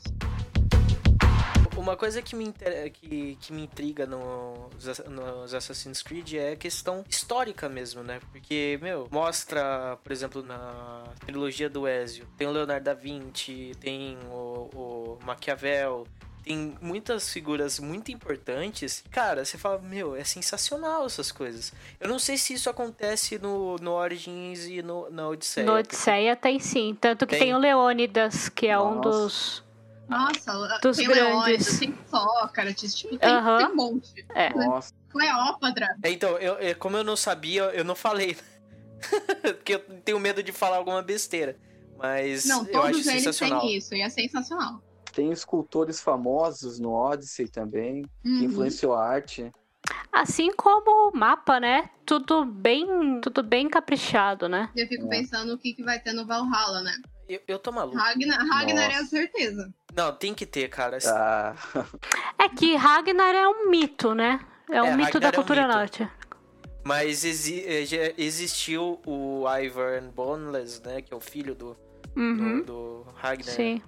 Uma coisa que me, inter- que, que me intriga nos, nos Assassin's Creed é a questão histórica mesmo, né? Porque, meu, mostra, por exemplo, na trilogia do Ezio, tem o Leonardo da Vinci, tem o, o Maquiavel, tem muitas figuras muito importantes. Cara, você fala, meu, é sensacional essas coisas. Eu não sei se isso acontece no, no Origins e no, na Odisseia. No Odisseia tem sim. Tanto que Tem? tem, o Leônidas, que é um Nossa. dos. Nossa, Dos tem grandes. Leônidas, tem Sócrates, tipo, tem, Aham. tem um monte. É. Nossa, Cleópatra. É, Então, eu, eu- como eu não sabia, eu não falei. Porque eu tenho medo de falar alguma besteira. Mas Não, eu acho todos eles sensacional. têm isso, e é sensacional. tem escultores famosos no Odyssey também, que Uhum. influenciou a arte. Assim como o mapa, né? Tudo bem, tudo bem caprichado, né? Eu fico É. pensando o que, que vai ter no Valhalla, né? Eu, eu tô maluco. Ragnar, Ragnar é a certeza. Não, tem que ter, cara. Ah, É que Ragnar é um mito, né? É um É, mito Ragnar da é um cultura norte. Mas exi- eh, existiu o Ivan Boneless, né? Que é o filho do, Uhum. do, do Ragnar Sim.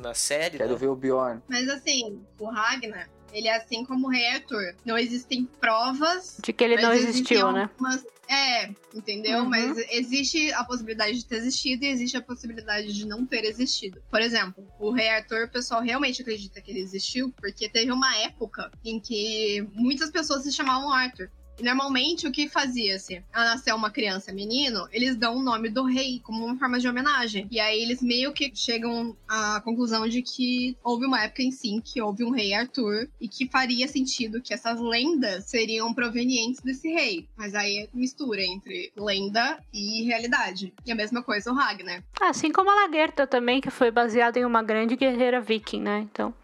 na série. quero né? ver o Bjorn. Mas assim, o Ragnar, ele é assim como o Rei Arthur. Não existem provas. De que ele não existiu, né? algumas- É, entendeu? Uhum. Mas existe a possibilidade de ter existido e existe a possibilidade de não ter existido. Por exemplo, o Rei Arthur, o pessoal realmente acredita que ele existiu, porque teve uma época em que muitas pessoas se chamavam Arthur. Normalmente o que fazia-se? Ela nasceu uma criança menino, eles dão o nome do rei como uma forma de homenagem. E aí eles meio que chegam à conclusão de que houve uma época em sim que houve um rei Arthur e que faria sentido que essas lendas seriam provenientes desse rei. Mas aí mistura entre lenda e realidade. E a mesma coisa o Ragnar. Assim como a Lagerta também, que foi baseada em uma grande guerreira viking, né? Então.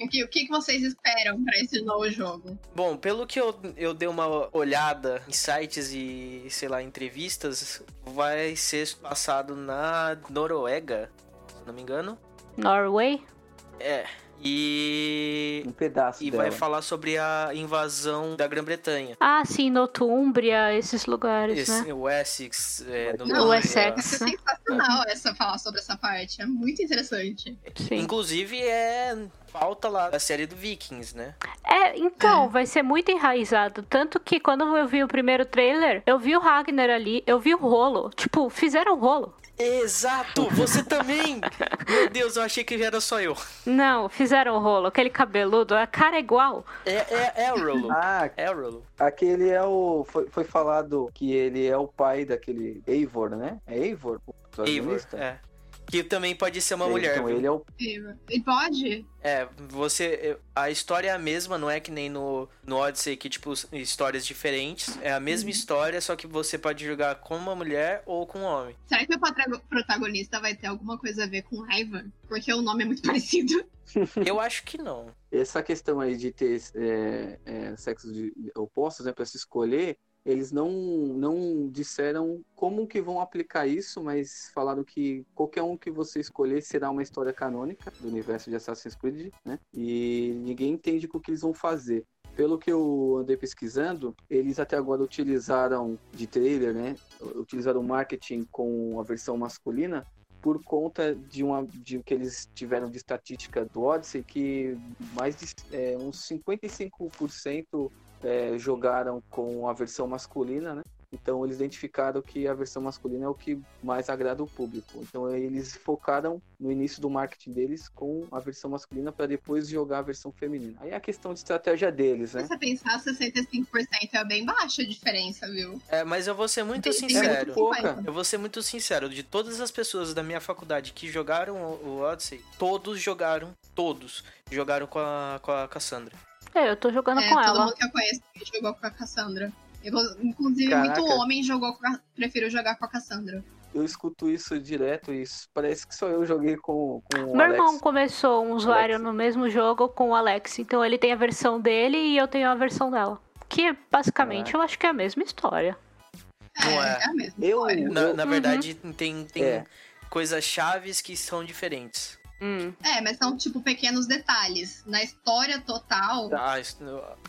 O que, o que vocês esperam para esse novo jogo? Bom, pelo que eu, eu dei uma olhada em sites e, sei lá, entrevistas, vai ser passado na Noruega, se não me engano. Norway? É. E. Um pedaço E dela. vai falar sobre a invasão da Grã-Bretanha. Ah, sim, Nortúmbria, esses lugares, Esse, né? O Essex, é, Não, Nortúmbria. o Essex. Isso é sensacional essa falar sobre essa parte. É muito interessante. Sim. Inclusive é pauta lá da série do Vikings, né? É, então, vai ser muito enraizado. Tanto que quando eu vi o primeiro trailer, eu vi o Ragnar ali, eu vi o rolo. Tipo, fizeram o rolo. Exato! Você também! Meu Deus, eu achei que era só eu. Não, fizeram o rolo. Aquele cabeludo, a cara é igual. É, é, é o Rolo. Ah, É o Rolo. aquele é o. Foi, foi falado que ele é o pai daquele Eivor, né? É Eivor? o Eivor, é. Que também pode ser uma É, mulher. Então viu? ele é o. E pode? É, você. A história é a mesma, não é que nem no, no Odyssey, que, tipo, histórias diferentes. É a mesma história, só que você pode jogar com uma mulher ou com um homem. Será que o protagonista vai ter alguma coisa a ver com raiva? Porque o nome é muito parecido. Eu acho que não. Essa questão aí de ter é, é, sexos de- opostos, né, para se escolher, eles não, não disseram como que vão aplicar isso, mas falaram que qualquer um que você escolher será uma história canônica do universo de Assassin's Creed, né? E ninguém entende o que eles vão fazer. Pelo que eu andei pesquisando, eles até agora utilizaram de trailer, né? Utilizaram marketing com a versão masculina por conta de uma de que eles tiveram de estatística do Odyssey que mais de é, uns 55% é, jogaram com a versão masculina, né? Então eles identificaram que a versão masculina é o que mais agrada o público. Então eles focaram no início do marketing deles com a versão masculina para depois jogar a versão feminina. Aí é a questão de estratégia deles, Se né? você pensar, 65% é bem baixa a diferença, viu? É, mas eu vou ser muito sincero. muito pouca. Eu vou ser muito sincero, de todas as pessoas da minha faculdade que jogaram o o Odyssey, todos jogaram, todos jogaram com a, com a Cassandra. É, eu tô jogando É, com todo ela. mundo que eu conheço jogou com a Cassandra. Eu, inclusive, Caraca. muito homem jogou com a... prefiro jogar com a Cassandra. Eu escuto isso direto e isso parece que só eu joguei com, com o Meu Alex. irmão começou um usuário Alex. no mesmo jogo com o Alex. Então ele tem a versão dele e eu tenho a versão dela. Que basicamente eu acho que é a mesma história. Não é, é. a mesma Eu- história. Na, na Uhum. verdade, tem, tem É. coisas chaves que são diferentes. Hum, É, mas são, tipo, pequenos detalhes. Na história total, Ah, isso-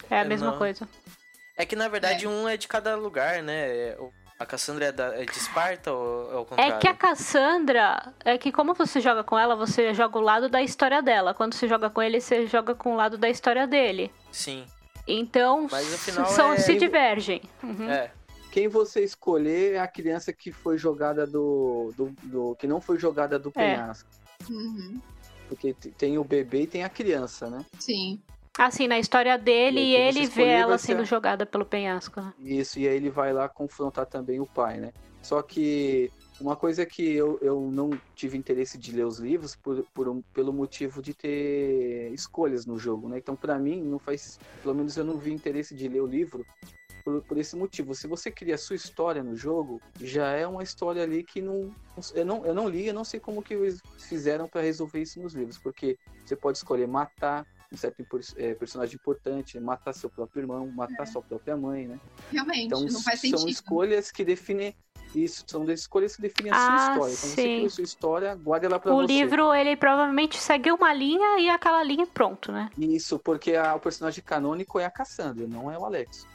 é a É, mesma não. coisa. é que na verdade um é de cada lugar, né? É, A Cassandra é, da- é de Esparta ou é o contrário? É que a Cassandra, é que como você joga com ela, você joga o lado da história dela. Quando você joga com ele, você joga com o lado da história dele. Sim, Então, Mas, afinal, são, é- se divergem. Uhum. é. Quem você escolher é a criança que foi jogada do. do, do- que não foi jogada do É. uhum, Porque tem o bebê e tem a criança, né? sim. Assim, na história dele, E ele vê ela sendo a- jogada pelo penhasco. né? Isso, e aí ele vai lá confrontar também o pai, né? Só que uma coisa que eu, eu não tive interesse de ler os livros por, por um- pelo motivo de ter escolhas no jogo, né? Então, pra mim, não faz. Pelo menos eu não vi interesse de ler o livro por, por esse motivo. Se você cria a sua história no jogo, já é uma história ali que não. Eu não, eu não li, eu não sei como que eles fizeram pra resolver isso nos livros, porque você pode escolher matar um certo eh, personagem importante, matar seu próprio irmão, matar sua própria mãe, né? Realmente, Então não faz são sentido. escolhas que definem isso, são escolhas que definem a Ah, sua história. Então você sim. cria a sua história, guarda ela pra O você. livro, ele provavelmente segue uma linha e aquela linha pronto, né? Isso, porque a- o personagem canônico é a Cassandra, não é o Alex.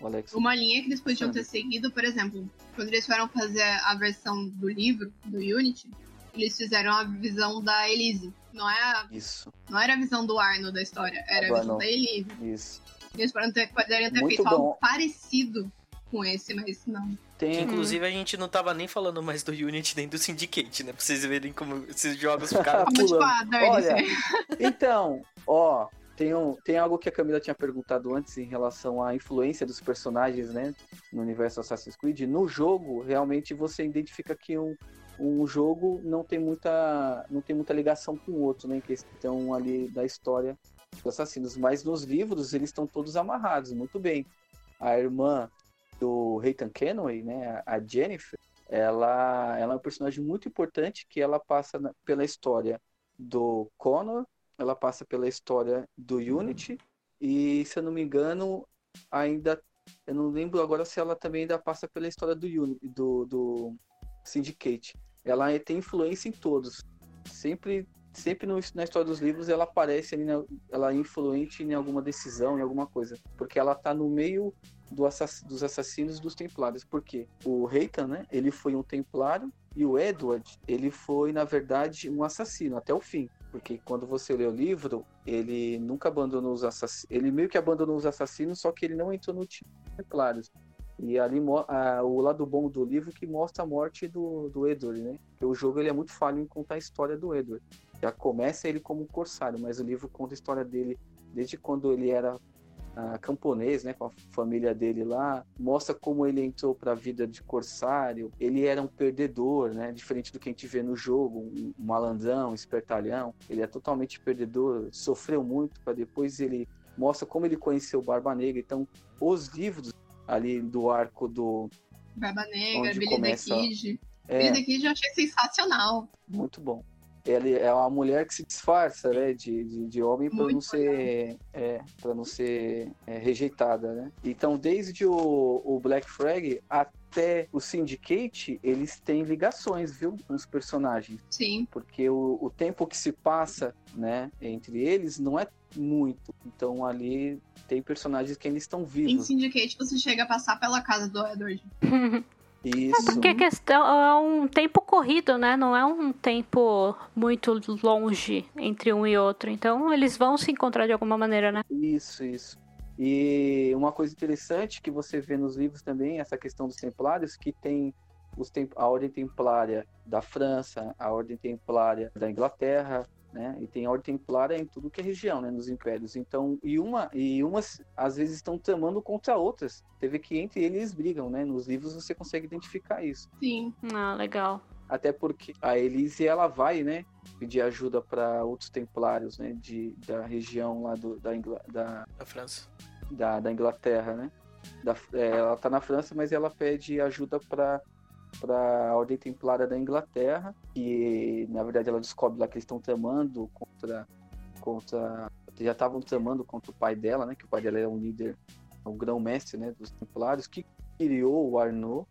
O Alex. Uma linha que eles podiam ter seguido, por exemplo, quando eles foram fazer a versão do livro, do Unity, eles fizeram a visão da Elise. Não, é a- Isso, não era a visão do Arno da história, era a Do visão Arno. da Elise. isso. Eles poderiam ter, poderiam ter feito bom. algo parecido com esse, mas não. Tem, Uhum. Inclusive, a gente não tava nem falando mais do Unity nem do Syndicate, né? Pra vocês verem como esses jogos ficaram. Como tipo. Olha, então, ó, Tem, um, tem algo que a Camila tinha perguntado antes em relação à influência dos personagens, né? No universo Assassin's Creed. No jogo, realmente você identifica que um, um jogo não tem muita não tem muita ligação com o outro, né? Que estão ali da história dos assassinos. Mas nos livros eles estão todos amarrados, muito bem. A irmã do Reitan Kenway, né? A Jennifer, ela, ela é um personagem muito importante que ela passa na, pela história do Connor ela passa pela história do Unity e, se eu não me engano, ainda eu não lembro agora se ela também ainda passa pela história do Unity, do, do Syndicate. Ela tem influência em todos. Sempre sempre no, na história dos livros ela aparece ali, na, ela é influente em alguma decisão, em alguma coisa, porque ela tá no meio do assass, dos assassinos dos Templários. Porque o Reitan, né, ele foi um Templário e o Edward, ele foi na verdade um assassino até o fim. Porque quando você lê o livro, ele nunca abandonou os assassinos. Ele meio que abandonou os assassinos, só que ele não entrou no time Templários. E ali a, o lado bom do livro que mostra a morte do, do Edward, né? Porque o jogo ele é muito falho em contar a história do Edward. Já começa ele como um corsário, mas o livro conta a história dele desde quando ele era uh, camponês, né, com a família dele lá, mostra como ele entrou para a vida de corsário. Ele era um perdedor, né, diferente do que a gente vê no jogo, um, um malandrão, um espertalhão. Ele é totalmente perdedor, sofreu muito para depois ele mostra como ele conheceu Barba Negra. Então, os livros ali do arco do Barba Negra, Billy começa... the Kid. É, Billy the Kid eu achei sensacional. Muito bom ele é uma mulher que se disfarça, né, de, de, de homem para não ser, é, para não ser é, rejeitada, né? Então, desde o, o Black Flag até o Syndicate, eles têm ligações, viu, com os personagens. Sim. Porque o, o tempo que se passa, né, entre eles não é muito. Então, ali tem personagens que ainda estão vivos. Em Syndicate, você chega a passar pela casa do Edward. Isso. É porque a questão é um tempo corrido, né? Não é um tempo muito longe entre um e outro. Então eles vão se encontrar de alguma maneira, né? Isso, isso. E uma coisa interessante que você vê nos livros também, essa questão dos templários, que tem os temp a Ordem Templária da França, a Ordem Templária da Inglaterra, né? E tem ordem templária em tudo que é região, né? Nos impérios. Então, e uma e umas às vezes estão tramando contra outras. Teve que entre eles brigam, né? Nos livros você consegue identificar isso. Sim. Ah, legal. Até porque a Elise ela vai, né? Pedir ajuda para outros templários, né? De, da região lá do, da, Ingl... da... da França. Da, da Inglaterra, né? Da, é, ela tá na França, mas ela pede ajuda para para a Ordem Templária da Inglaterra, e na verdade ela descobre lá que eles estão tramando contra. contra já estavam tramando contra o pai dela, né? Que o pai dela era um líder, um grão-mestre né, dos Templários, que criou o Arnaud,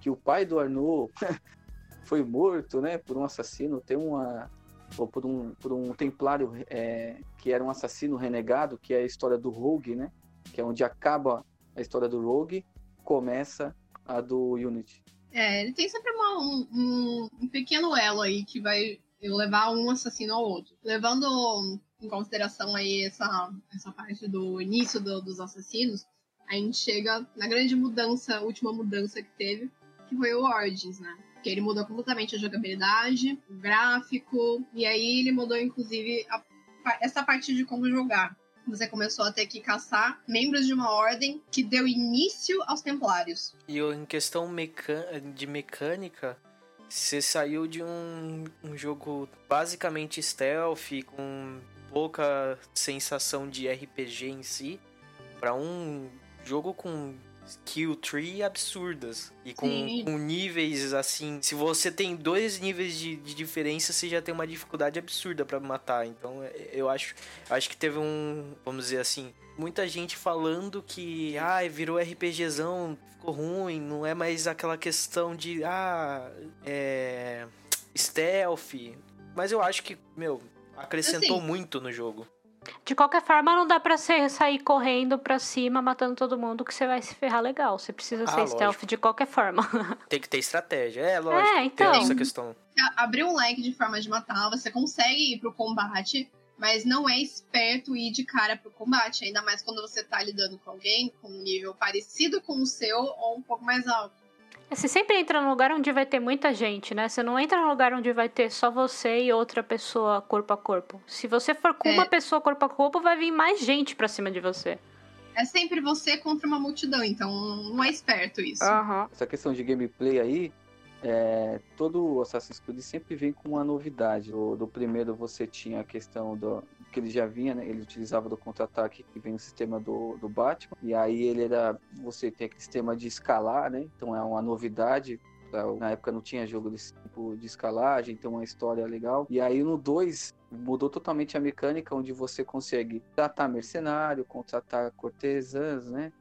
que o pai do Arnaud foi morto né, por um assassino. Tem uma. Ou por um, por um templário é, que era um assassino renegado, que é a história do Rogue, né? Que é onde acaba a história do Rogue, começa a do Unity. É, ele tem sempre uma, um, um, pequeno elo aí que vai levar um assassino ao outro. Levando em consideração aí essa, essa parte do início do, dos assassinos, a gente chega na grande mudança, última mudança que teve, que foi o Origins, né? Que ele mudou completamente a jogabilidade, o gráfico, e aí ele mudou inclusive a, essa parte de como jogar você começou a ter que caçar membros de uma ordem que deu início aos Templários. E em questão de mecânica, você saiu de um, um jogo basicamente stealth, com pouca sensação de RPG em si, para um jogo com skill tree absurdas. E com, com, níveis assim. Se você tem dois níveis de, de diferença, você já tem uma dificuldade absurda para matar. Então é, eu acho, acho que teve um. Vamos dizer assim. Muita gente falando que ah, virou RPGzão, ficou ruim, não é mais aquela questão de ah, é. stealth. Mas eu acho que, meu, acrescentou assim, muito no jogo. De qualquer forma, não dá pra você sair correndo pra cima, matando todo mundo, que você vai se ferrar legal. Você precisa ah, ser lógico. stealth de qualquer forma. Tem que ter estratégia, é lógico. É, então. Tem essa questão. Abrir um leque de formas de matar, você consegue ir pro combate, mas não é esperto ir de cara pro combate. Ainda mais quando você tá lidando com alguém com um nível parecido com o seu ou um pouco mais alto. Você sempre entra num lugar onde vai ter muita gente, né? Você não entra num lugar onde vai ter só você e outra pessoa corpo a corpo. Se você for com É. uma pessoa corpo a corpo, vai vir mais gente pra cima de você. É sempre você contra uma multidão, então não é esperto isso. Aham. Essa questão de gameplay aí, é, todo Assassin's Creed sempre vem com uma novidade. O, do primeiro você tinha a questão do que ele já vinha, né? Ele utilizava do contra-ataque que vem no sistema do, do Batman. E aí ele era. Você tem aquele sistema de escalar, né? Então é uma novidade. pra- Na época não tinha jogo desse tipo de escalagem, então uma história legal. E aí no 2 mudou totalmente a mecânica, onde você consegue tratar mercenário, contratar cortesãs, né?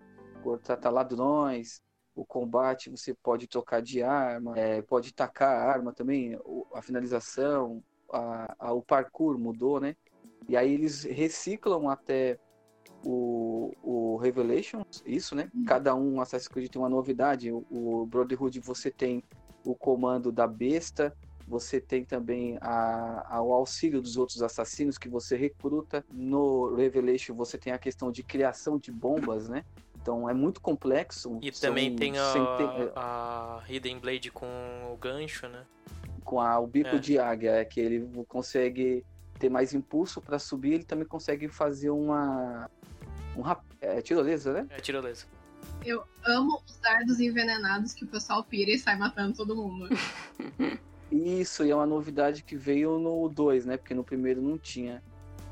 Contratar ladrões, o combate você pode trocar de arma, é, pode tacar a arma também, a finalização, a, a- o parkour mudou, né? E aí eles reciclam até o, o Revelations, isso, né? Cada um Assassin's Creed tem uma novidade. O, o Brotherhood você tem o comando da besta, você tem também a, a- o auxílio dos outros assassinos que você recruta. No Revelation você tem a questão de criação de bombas, né? Então é muito complexo. E São também tem a, centen- a Hidden Blade com o gancho, né? com a- o bico É. de águia, é que ele consegue ter mais impulso para subir, ele também consegue fazer uma um rap... é, tirolesa, né? É tirolesa. Eu amo os dardos envenenados que o pessoal pira e sai matando todo mundo. Isso, e é uma novidade que veio no 2, né? Porque no primeiro não tinha.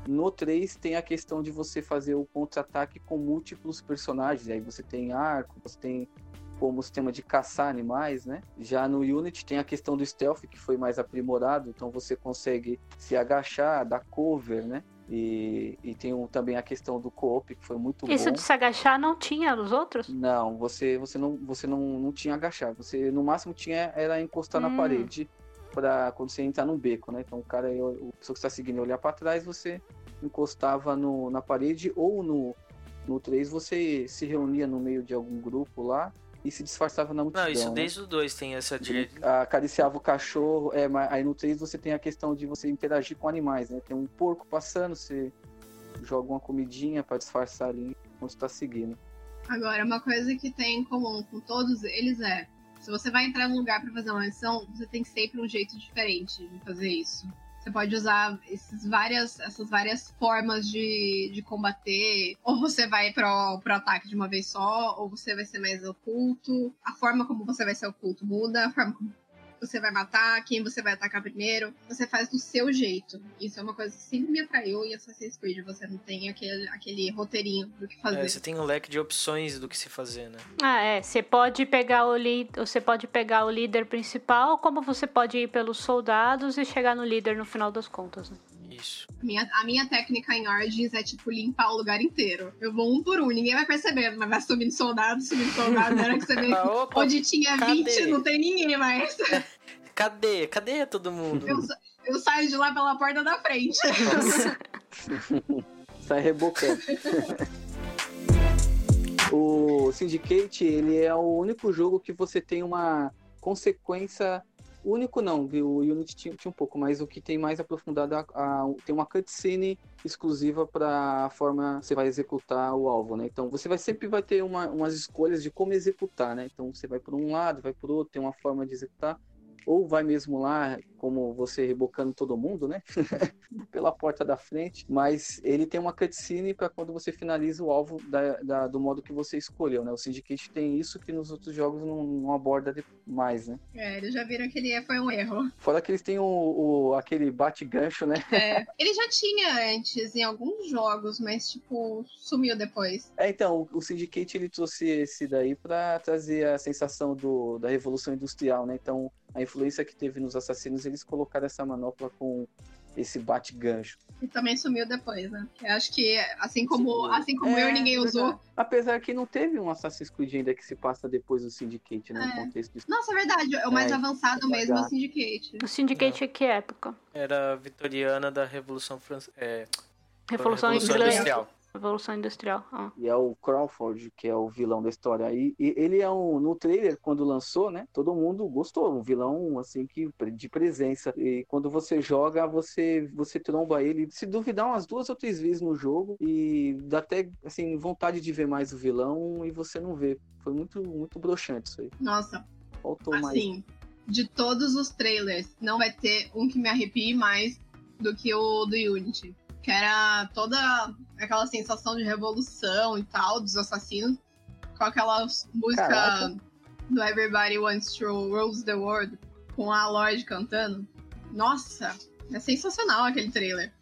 No 3 tem a questão de você fazer o contra-ataque com múltiplos personagens. Aí você tem arco, você tem como sistema de caçar animais, né? Já no Unity tem a questão do stealth que foi mais aprimorado, então você consegue se agachar, dar cover, né? E, e tem um- também a questão do co-op que foi muito Isso bom. de se agachar não tinha nos outros? Não, você, você não, você não, não tinha agachar. Você no máximo tinha era encostar na Hum. parede para quando você entrar num beco, né? Então o cara, o pessoa que está seguindo olhar para trás, você encostava no, na parede ou no no 3 você se reunia no meio de algum grupo lá e se disfarçava na multidão. Não, isso né? desde o 2 tem essa direita. acariciava o cachorro, é, mas aí no 3 você tem a questão de você interagir com animais, né? Tem um porco passando, você joga uma comidinha para disfarçar ali quando está seguindo. Agora, uma coisa que tem em comum com todos eles é: se você vai entrar num lugar pra fazer uma missão, você tem sempre um jeito diferente de fazer isso. Você pode usar esses várias, essas várias formas de, de combater. Ou você vai pro, pro ataque de uma vez só, ou você vai ser mais oculto. A forma como você vai ser oculto muda, a forma como você vai matar, quem você vai atacar primeiro. Você faz do seu jeito. Isso é uma coisa que sempre me atraiu em Assassin's Creed. Você não tem aquele, aquele roteirinho do que fazer. É, você tem um leque de opções do que se fazer, né? Ah, é. Você pode pegar o li... você pode pegar o líder principal, como você pode ir pelos soldados e chegar no líder no final das contas. Né? Minha, a minha técnica em Origins é, tipo, limpar o lugar inteiro. Eu vou um por um, ninguém vai percebendo, mas vai subindo soldado, subindo soldado, na hora que você vê Ah, opa, onde tinha cadê? 20, não tem ninguém mais. cadê? Cadê todo mundo? Eu, eu saio de lá pela porta da frente. Sai rebocando. o Syndicate, ele é o único jogo que você tem uma consequência. Único não, viu? o Unity tinha, tinha um pouco, mas o que tem mais aprofundado é a- a- tem uma cutscene exclusiva para a forma que você vai executar o alvo, né? Então você vai sempre vai ter uma- umas escolhas de como executar, né? Então você vai por um lado, vai por outro, tem uma forma de executar ou vai mesmo lá, como você rebocando todo mundo, né? Pela porta da frente, mas ele tem uma cutscene para quando você finaliza o alvo da- da- do modo que você escolheu, né? O Syndicate tem isso que nos outros jogos não, não aborda mais, né? É, eles já viram que ele foi um erro. Fora que eles têm o, o- aquele bate-gancho, né? É, ele já tinha antes em alguns jogos, mas, tipo, sumiu depois. É, então, o Syndicate ele trouxe esse daí para trazer a sensação do, da revolução industrial, né? Então, a influência que teve nos assassinos, eles colocaram essa manopla com esse bate-gancho. E também sumiu depois, né? Eu acho que, assim como, Sumiu. assim como eu, É, ninguém usou. verdade. Apesar que não teve um Assassin's Creed ainda que se passa depois do Syndicate, né? É. No contexto Nossa, é verdade. O mais É, avançado mesmo é o. Syndicate. O Syndicate é que época? Era vitoriana da Revolução Francesa. É, Revolução, Revolução Inglesa. Industrial. Revolução Industrial. Ah. E é o Crawford, que é o vilão da história. E, e ele é um. No trailer, quando lançou, né? Todo mundo gostou. Um vilão, assim, que de presença. E quando você joga, você, você tromba ele. Se duvidar umas duas ou três vezes no jogo. E dá até, assim, vontade de ver mais o vilão. E você não vê. Foi muito, muito broxante isso aí. Nossa, Faltou mais. Assim, de todos os trailers, não vai ter um que me arrepie mais do que o do Unity. Que era toda aquela sensação de revolução e tal, dos assassinos, com aquela música Caraca. do Everybody Wants to Rule the World, com a Lorde cantando. Nossa, é sensacional aquele trailer.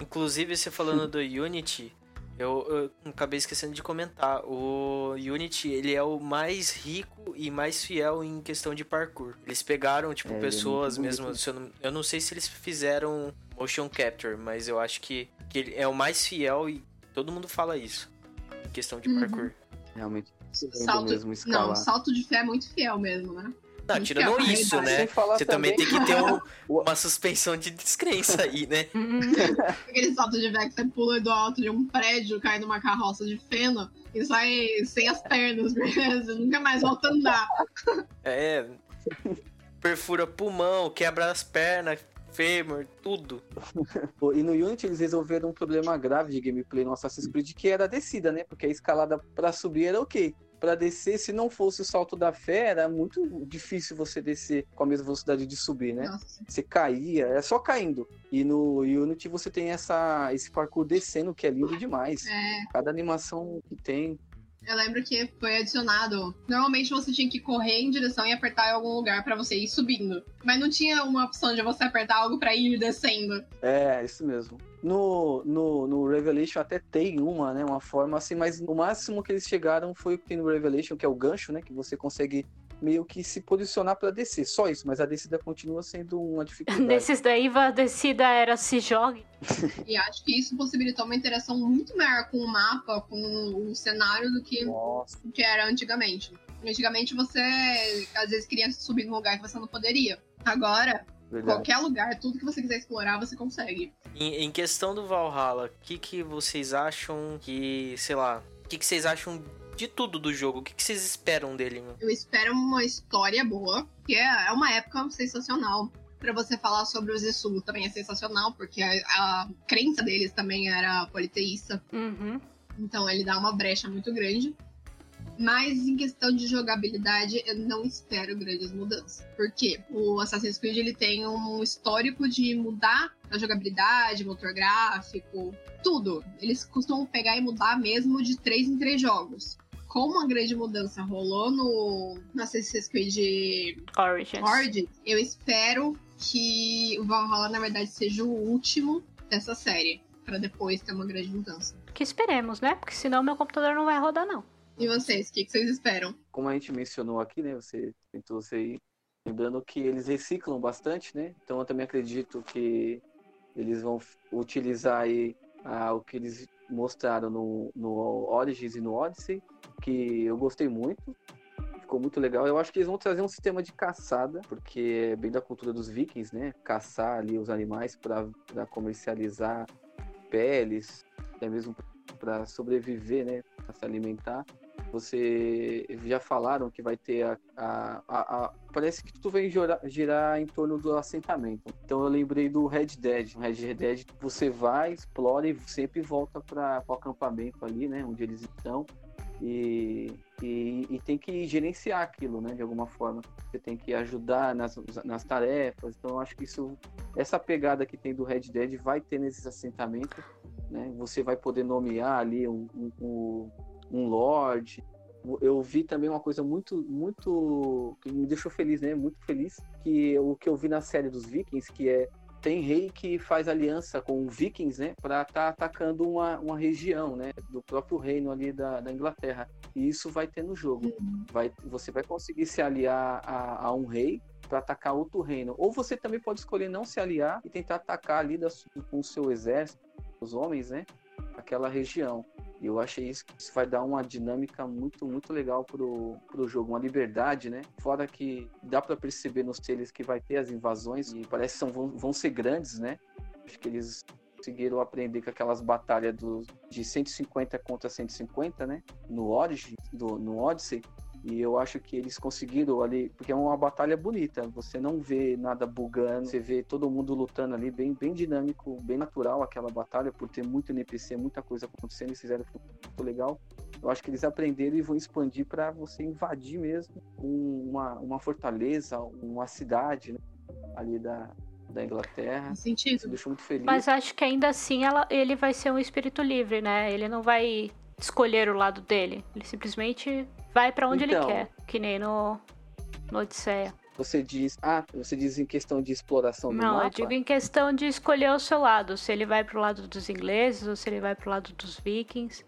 Inclusive, você falando do Unity, eu, eu acabei esquecendo de comentar. O Unity, ele é o mais rico e mais fiel em questão de parkour. Eles pegaram, tipo, É, é pessoas muito mesmo. eu, não, eu não sei se eles fizeram motion capture, mas eu acho que, que ele é o mais fiel e todo mundo fala isso. Em questão de Uhum. parkour. Realmente. Salto, mesmo escalar. não, salto de fé é muito fiel mesmo, né? Não, tirando à isso, né? Você também tem que ter um- uma suspensão de descrença aí, né? Hum, Aquele salto de fé que você pula do alto de um prédio, cai numa carroça de feno e sai sem as pernas, porque você nunca mais volta a andar. É. Perfura pulmão, quebra as pernas, fêmur, tudo. E no Unity eles resolveram um problema grave de gameplay no Assassin's Creed, que era a descida, né? Porque a escalada pra subir era ok. Pra descer, se não fosse o salto da fé, era muito difícil você descer com a mesma velocidade de subir, né? Nossa. Você caía, é só caindo. E no Unity você tem essa, esse parkour descendo, que é lindo demais. É, Cada animação que tem. Eu lembro que foi adicionado. Normalmente você tinha que correr em direção e apertar em algum lugar pra você ir subindo. Mas não tinha uma opção de você apertar algo pra ir descendo. É, isso mesmo. No, no, no Revelation até tem uma, né? Uma forma assim, mas o máximo que eles chegaram foi o que tem no Revelation, que é o gancho, né? Que você consegue meio que se posicionar pra descer. Só isso, mas a descida continua sendo uma dificuldade. Nesses daí, a descida era se jogue. E acho que isso possibilitou uma interação muito maior com o mapa, com o cenário, do que Nossa, que era antigamente. Antigamente você às vezes queria subir num lugar que você não poderia. Agora, verdade. qualquer lugar, tudo que você quiser explorar, você consegue. Em, em questão do Valhalla, o que, que vocês acham que, sei lá, o que, que vocês acham de tudo do jogo? O que, que vocês esperam dele, meu? Eu espero uma história boa, que é, é uma época sensacional. Pra você falar sobre os Isul também é sensacional, porque a, a crença deles também era politeísta. Uhum. Então ele dá uma brecha muito grande. Mas em questão de jogabilidade, eu não espero grandes mudanças. Porque o Assassin's Creed ele tem um histórico de mudar a jogabilidade, motor gráfico, tudo. Eles costumam pegar e mudar mesmo de três em três jogos. Como uma grande mudança rolou no, Assassin's Creed Origins. Origins, eu espero que o Valhalla, na verdade, seja o último dessa série. Pra depois ter uma grande mudança. Que esperemos, né? Porque senão meu computador não vai rodar, não. E vocês, o que, que vocês esperam? Como a gente mencionou aqui, né? Você tentou você ir lembrando que eles reciclam bastante, né? Então eu também acredito que eles vão utilizar aí ah, o que eles mostraram no, no Origins e no Odyssey, que eu gostei muito. Ficou muito legal. Eu acho que eles vão trazer um sistema de caçada, porque é bem da cultura dos vikings, né? Caçar ali os animais para comercializar peles, até mesmo para sobreviver, né? Para se alimentar. Você já falaram que vai ter a, a- a- a- parece que tudo vai girar, girar em torno do assentamento. Então eu lembrei do Red Dead. No Red Dead você vai, explora e sempre volta para o acampamento ali, né? Onde eles estão. E, e, e tem que gerenciar aquilo, né? De alguma forma. Você tem que ajudar nas, nas tarefas. Então eu acho que isso, essa pegada que tem do Red Dead vai ter nesses assentamentos. Né? Você vai poder nomear ali um, um, um, lord. Eu vi também uma coisa muito, muito que me deixou feliz, né? Muito feliz que o que eu vi na série dos Vikings, que é tem rei que faz aliança com vikings, né, para estar atacando uma, uma região, né, do próprio reino ali da, da Inglaterra. E isso vai ter no jogo. Vai, você vai conseguir se aliar a, a um rei para atacar outro reino. Ou você também pode escolher não se aliar e tentar atacar ali da, com o seu exército, os homens, né, aquela região. E eu achei isso que isso vai dar uma dinâmica muito, muito legal pro, pro jogo, uma liberdade, né? Fora que dá para perceber nos trailers que vai ter as invasões e parece que são, vão, vão ser grandes, né? Acho que eles conseguiram aprender com aquelas batalhas do, de 150 contra 150, né? No Odyssey, do, no Odyssey. E eu acho que eles conseguiram ali, porque é uma batalha bonita. Você não vê nada bugando, você vê todo mundo lutando ali, bem, bem dinâmico, bem natural aquela batalha, por ter muito NPC, muita coisa acontecendo, eles fizeram muito legal. Eu acho que eles aprenderam e vão expandir para você invadir mesmo um- uma, uma fortaleza, uma cidade né, ali da, da Inglaterra. Isso sentido. me deixou muito feliz. Mas acho que ainda assim ela- ele vai ser um espírito livre, né? Ele não vai escolher o lado dele. Ele simplesmente vai pra onde Então. ele quer. Que nem no, no Odisseia. Você diz, ah, você diz em questão de exploração do Não, mapa? eu digo em questão de escolher o seu lado. Se ele vai pro lado dos ingleses ou se ele vai pro lado dos vikings.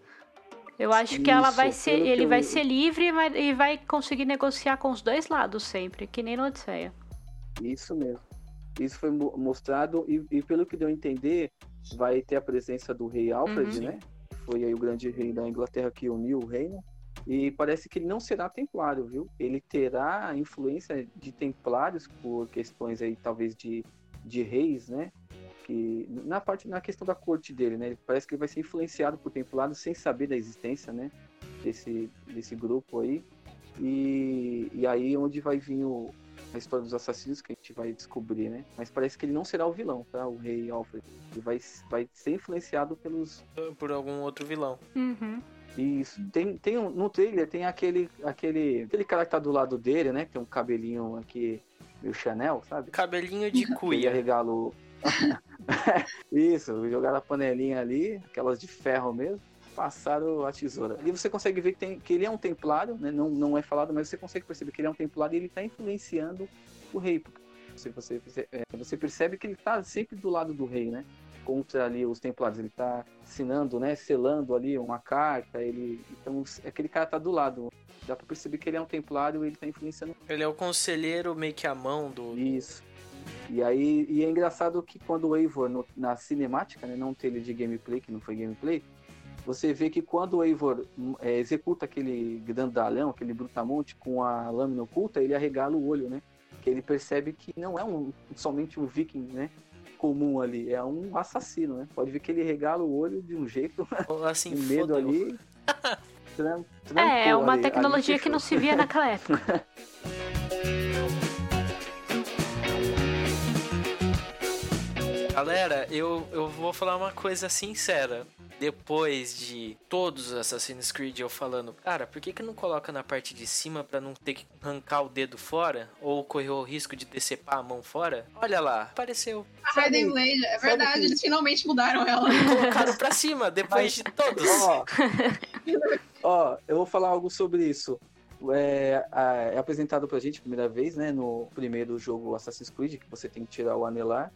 Eu acho que ela Isso, vai ser. Ele vai eu- ser livre e vai, e vai conseguir negociar com os dois lados sempre, que nem no Odisseia. Isso mesmo. Isso foi mo- mostrado e, e pelo que deu a entender, vai ter a presença do rei Alfred, Uhum. né? Foi aí o grande rei da Inglaterra que uniu o reino. E parece que ele não será templário, viu? Ele terá influência de templários por questões aí, talvez, de, de reis, né? Que, na parte, na questão da corte dele, né? Parece que ele vai ser influenciado por templários sem saber da existência, né? Desse, desse grupo aí. E, e aí onde vai vir o, a história dos assassinos que a gente vai descobrir, né? Mas parece que ele não será o vilão, tá? O rei Alfred. Ele vai, vai ser influenciado pelos. Por algum outro vilão. Uhum. Isso. Tem, tem um, no trailer tem aquele, aquele, aquele cara que tá do lado dele, né? Que tem um cabelinho aqui, meio Chanel, sabe? Cabelinho de Que ele cuia. regalo. Isso, jogaram a panelinha ali, aquelas de ferro mesmo. Passaram a tesoura. E você consegue ver que, tem, que ele é um templário, né? não, não é falado, mas você consegue perceber que ele é um templário e ele está influenciando o rei. Você, você, é, você percebe que ele está sempre do lado do rei, né? Contra ali os templários. Ele está assinando, né? Selando ali uma carta. Ele, então, aquele cara tá do lado. Dá para perceber que ele é um templário e ele está influenciando Ele é o conselheiro meio que a mão do. isso. E aí, e é engraçado que quando o Eivor, na cinemática, né, não teve de gameplay, que não foi gameplay, você vê que quando o Eivor hum, é, executa aquele grandalhão, aquele brutamonte com a lâmina oculta, ele arregala o olho, né? Que ele percebe que não é um, somente um viking, né? Comum ali, é um assassino, né? Pode ver que ele regala o olho de um jeito, Assim, com medo ali. tran- É, é uma ali, ali tecnologia que fechou. não se via naquela época. Galera, eu, eu vou falar uma coisa sincera. Depois de todos os Assassin's Creed eu falando, cara, por que, que não coloca na parte de cima pra não ter que arrancar o dedo fora? Ou correr o risco de decepar a mão fora? Olha lá, apareceu. A Raiden Blade, é verdade, que- eles finalmente mudaram ela. Colocaram pra cima, depois de todos. Ó, ó, eu vou falar algo sobre isso. É, é apresentado pra gente a primeira vez, né? No primeiro jogo Assassin's Creed, que você tem que tirar o anelar.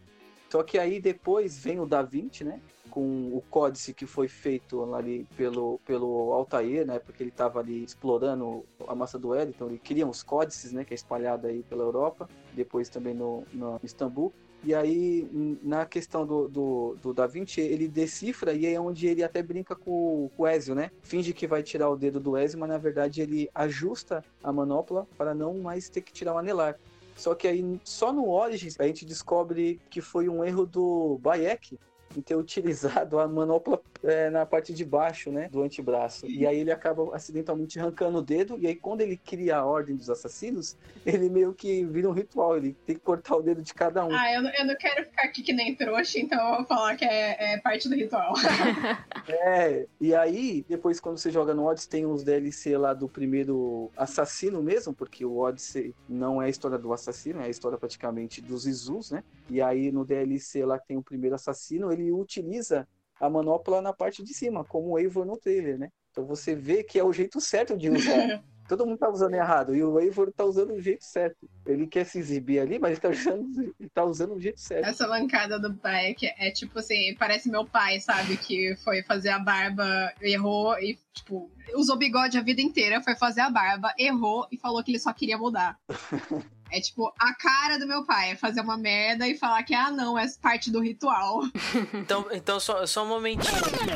Só que aí depois vem o Da Vinci, né? Com o códice que foi feito ali pelo, pelo Altair, né? Porque ele estava ali explorando a massa do Éden, então ele cria os códices, né? Que é espalhado aí pela Europa, depois também no, no Istambul. E aí, na questão do, do, do Da Vinci, ele decifra e é onde ele até brinca com, com o Ezio, né? Finge que vai tirar o dedo do Ezio, mas na verdade ele ajusta a manopla para não mais ter que tirar o anelar. Só que aí, só no Origins, a gente descobre que foi um erro do Bayek em ter utilizado a manopla é, na parte de baixo, né, do antebraço. E aí ele acaba acidentalmente arrancando o dedo, e aí quando ele cria a Ordem dos Assassinos, ele meio que vira um ritual, ele tem que cortar o dedo de cada um. Ah, eu, não- eu não quero ficar aqui que nem trouxa, então eu vou falar que é, é parte do ritual. É, e aí, depois quando você joga no Odyssey, tem os DLC lá do primeiro assassino mesmo, porque o Odyssey não é a história do assassino, é a história praticamente dos Izus, né? E aí no DLC lá que tem o primeiro assassino, ele utiliza a manopla na parte de cima, como o Eivor no trailer, né? Então você vê que é o jeito certo de usar. Todo mundo tá usando errado, e o Eivor tá usando o jeito certo. Ele quer se exibir ali, mas ele tá usando, ele tá usando o jeito certo. Essa mancada do Beck é tipo assim, parece meu pai, sabe? Que foi fazer a barba, errou e, tipo, usou bigode a vida inteira, foi fazer a barba, errou e falou que ele só queria mudar. É tipo, a cara do meu pai é fazer uma merda e falar que, ah, não, é parte do ritual. Então, então só, só um momentinho.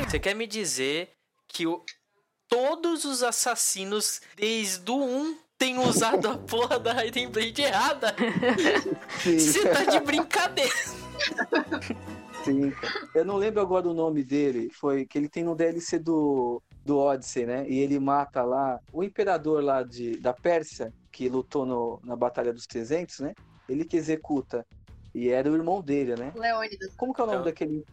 Você quer me dizer que o- todos os assassinos, desde o 1, têm usado a porra da Raiden Blade errada? Sim. Você tá de brincadeira. Sim. Eu não lembro agora o nome dele. Foi que ele tem no DLC do, do Odyssey, né? E ele mata lá o imperador lá de, da Pérsia, que lutou no, na Batalha dos 300, né? Ele que executa. E era o irmão dele, né? Leônidas. Como que é o nome Então- daquele.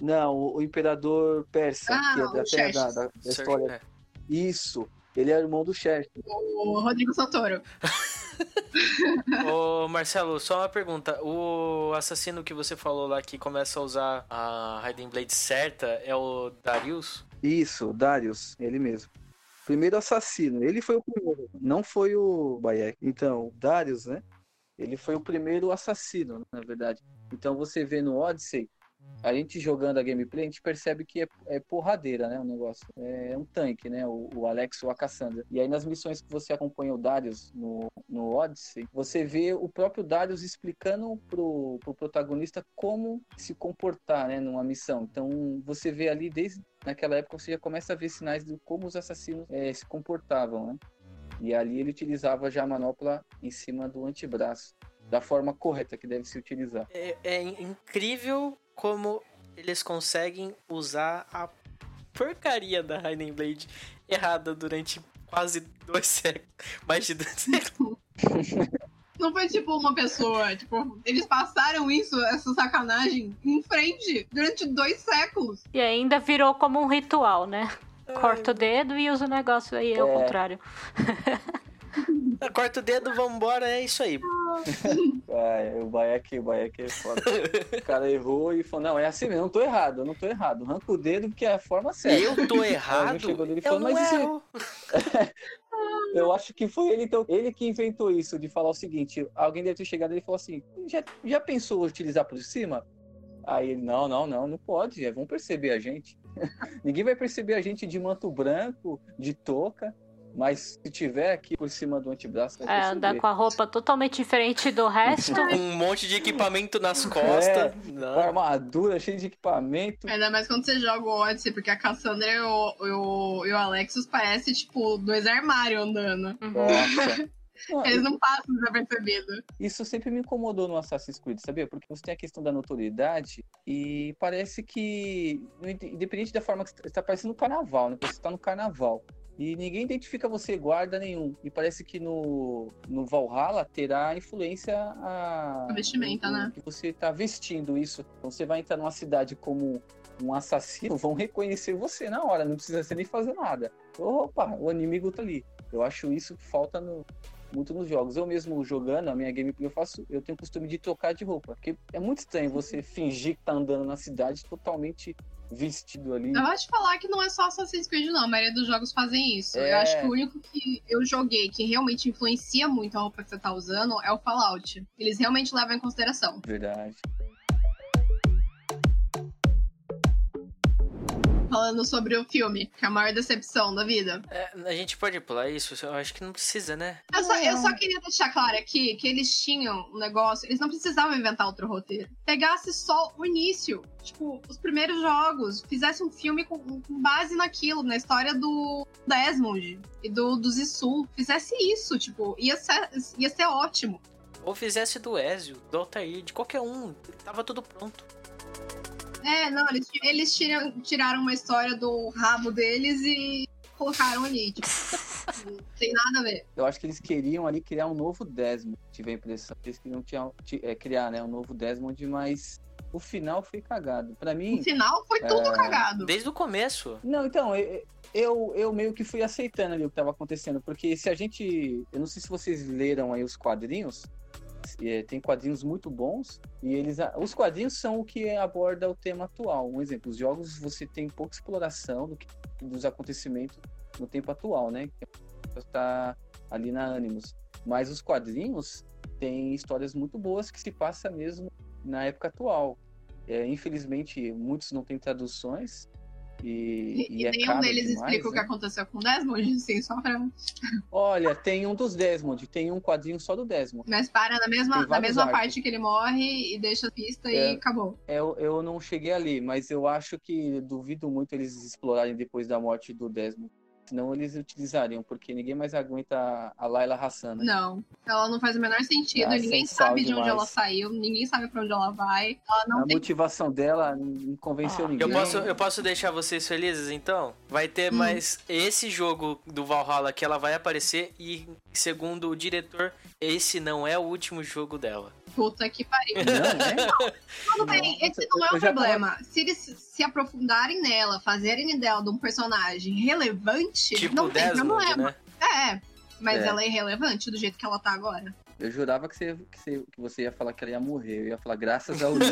Não, o, o imperador persa, Ah, que é o da, até da, da, da história. É. Isso. Ele é irmão do Chester. O Rodrigo Santoro. Ô, Marcelo, só uma pergunta. O assassino que você falou lá que começa a usar a Raiden Blade certa é o Darius? Isso, Darius, ele mesmo. Primeiro assassino. Ele foi o primeiro, não foi o Bayek. Então, Darius, né? Ele foi o primeiro assassino, na verdade. Então você vê no Odyssey, a gente jogando a gameplay, a gente percebe que é, é porradeira, né? O negócio. É um tanque, né? O, o Alex ou a Cassandra. E aí nas missões que você acompanha o Darius no, no Odyssey, você vê o próprio Darius explicando pro, pro protagonista como se comportar, né? Numa missão. Então você vê ali desde naquela época você já começa a ver sinais de como os assassinos é, se comportavam, né? E ali ele utilizava já a manopla em cima do antebraço, da forma correta que deve se utilizar. É, é incrível como eles conseguem usar a porcaria da Raiden Blade errada durante quase dois séculos. Mais de dois séculos. Não foi tipo uma pessoa, tipo, eles passaram isso, essa sacanagem, em frente durante dois séculos. E ainda virou como um ritual, né? Corta o dedo e usa o negócio aí, ao É. contrário. Corta o dedo, vambora, é isso aí. O Bayek, o Bayek é foda. o cara errou e falou, não, é assim mesmo, eu não tô errado, eu não tô errado. Arranca o dedo porque é a forma certa. Eu tô errado? chegou nele e falou, "Mas isso- erro. Eu acho que foi ele, então, ele que inventou isso, de falar o seguinte, alguém deve ter chegado e falou assim, já, já pensou utilizar por cima? Aí ele, não, não, não, não pode, é, vão perceber a gente. Ninguém vai perceber a gente de manto branco, de touca, mas se tiver aqui por cima do antebraço, vai É, perceber. andar com a roupa totalmente diferente do resto. Um monte de equipamento nas costas. Com Não. armadura, cheia de equipamento. Ainda mais quando você joga o Odyssey, porque a Cassandra e o, e o, e o Alexis parecem, tipo, dois armários andando. Uhum. Nossa. Não, Eles não passam desapercebidos. Isso sempre me incomodou no Assassin's Creed, sabia? Porque você tem a questão da notoriedade e parece que, independente da forma que você está parecendo no carnaval, né? Você está no carnaval. E ninguém identifica você guarda nenhum. E parece que no, no Valhalla terá influência a. A vestimenta, o- né? Que você está vestindo isso. Então você vai entrar numa cidade como um assassino, vão reconhecer você na hora, não precisa você nem fazer nada. Opa, o inimigo tá ali. Eu acho isso que falta no, muito nos jogos. Eu mesmo jogando, a minha gameplay eu faço, eu tenho o costume de trocar de roupa. Porque é muito estranho você fingir que tá andando na cidade totalmente vestido ali. Eu acho de falar que não é só Assassin's Creed, não. A maioria dos jogos fazem isso. É. Eu acho que o único que eu joguei que realmente influencia muito a roupa que você tá usando é o Fallout. Eles realmente levam em consideração. Verdade. Falando sobre o filme, que é a maior decepção da vida. É, a gente pode pular isso? Eu acho que não precisa, né? Eu só, eu só queria deixar claro aqui que eles tinham um negócio, eles não precisavam inventar outro roteiro. Pegasse só o início, tipo, os primeiros jogos, fizesse um filme com, com base naquilo, na história do Desmond e do, do Zissou. Fizesse isso, tipo, ia ser, ia ser ótimo. Ou fizesse do Ezio, do Altair, de qualquer um. Tava tudo pronto. É, não, eles, eles tiram, tiraram uma história do rabo deles e colocaram ali, tipo, não tem nada a ver. Eu acho que eles queriam ali criar um novo Desmond. Tive a impressão que eles queriam tirar- ti- é, criar né, um novo Desmond, mas o final foi cagado. Pra mim, No final foi tudo É. cagado. Desde o começo. Não, então, eu, eu, eu meio que fui aceitando ali o que estava acontecendo, porque se a gente. Eu não sei se vocês leram aí os quadrinhos, tem quadrinhos muito bons, e eles. Os quadrinhos são o que aborda o tema atual. Um exemplo, os jogos você tem pouca exploração do que, dos acontecimentos no tempo atual, né? Está ali na Animus. Mas os quadrinhos têm histórias muito boas que se passa mesmo na época atual. É, infelizmente, muitos não têm traduções. E, E, e é nenhum deles demais, explica o que né? aconteceu com o Desmond, assim, só pra. Olha, tem um dos Desmond, tem um quadrinho só do Desmond. Mas para na mesma, na mesma arcos. parte que ele morre e deixa a pista É. e acabou. Eu, eu não cheguei ali, mas eu acho que duvido muito eles explorarem depois da morte do Desmond. Senão eles utilizariam, porque ninguém mais aguenta a- a Layla Hassan. né? Não. Ela não faz o menor sentido, Ah, ninguém sabe de onde demais. ela saiu, ninguém sabe pra onde ela vai. Ela não A tem. motivação dela não convenceu Ah, ninguém. Eu posso, eu posso deixar vocês felizes, então? Vai ter Hum. mais esse jogo do Valhalla que ela vai aparecer e segundo o diretor, esse não é o último jogo dela. Puta que pariu. Não, é? Tudo bem, Nossa, esse não é o problema. Se eles se aprofundarem nela, fazerem dela de um personagem relevante, Tipo não tem Desmond, problema. né? É, mas É. ela é irrelevante do jeito que ela tá agora. Eu jurava que você, que, você, que você ia falar que ela ia morrer. Eu ia falar, graças ao Odin.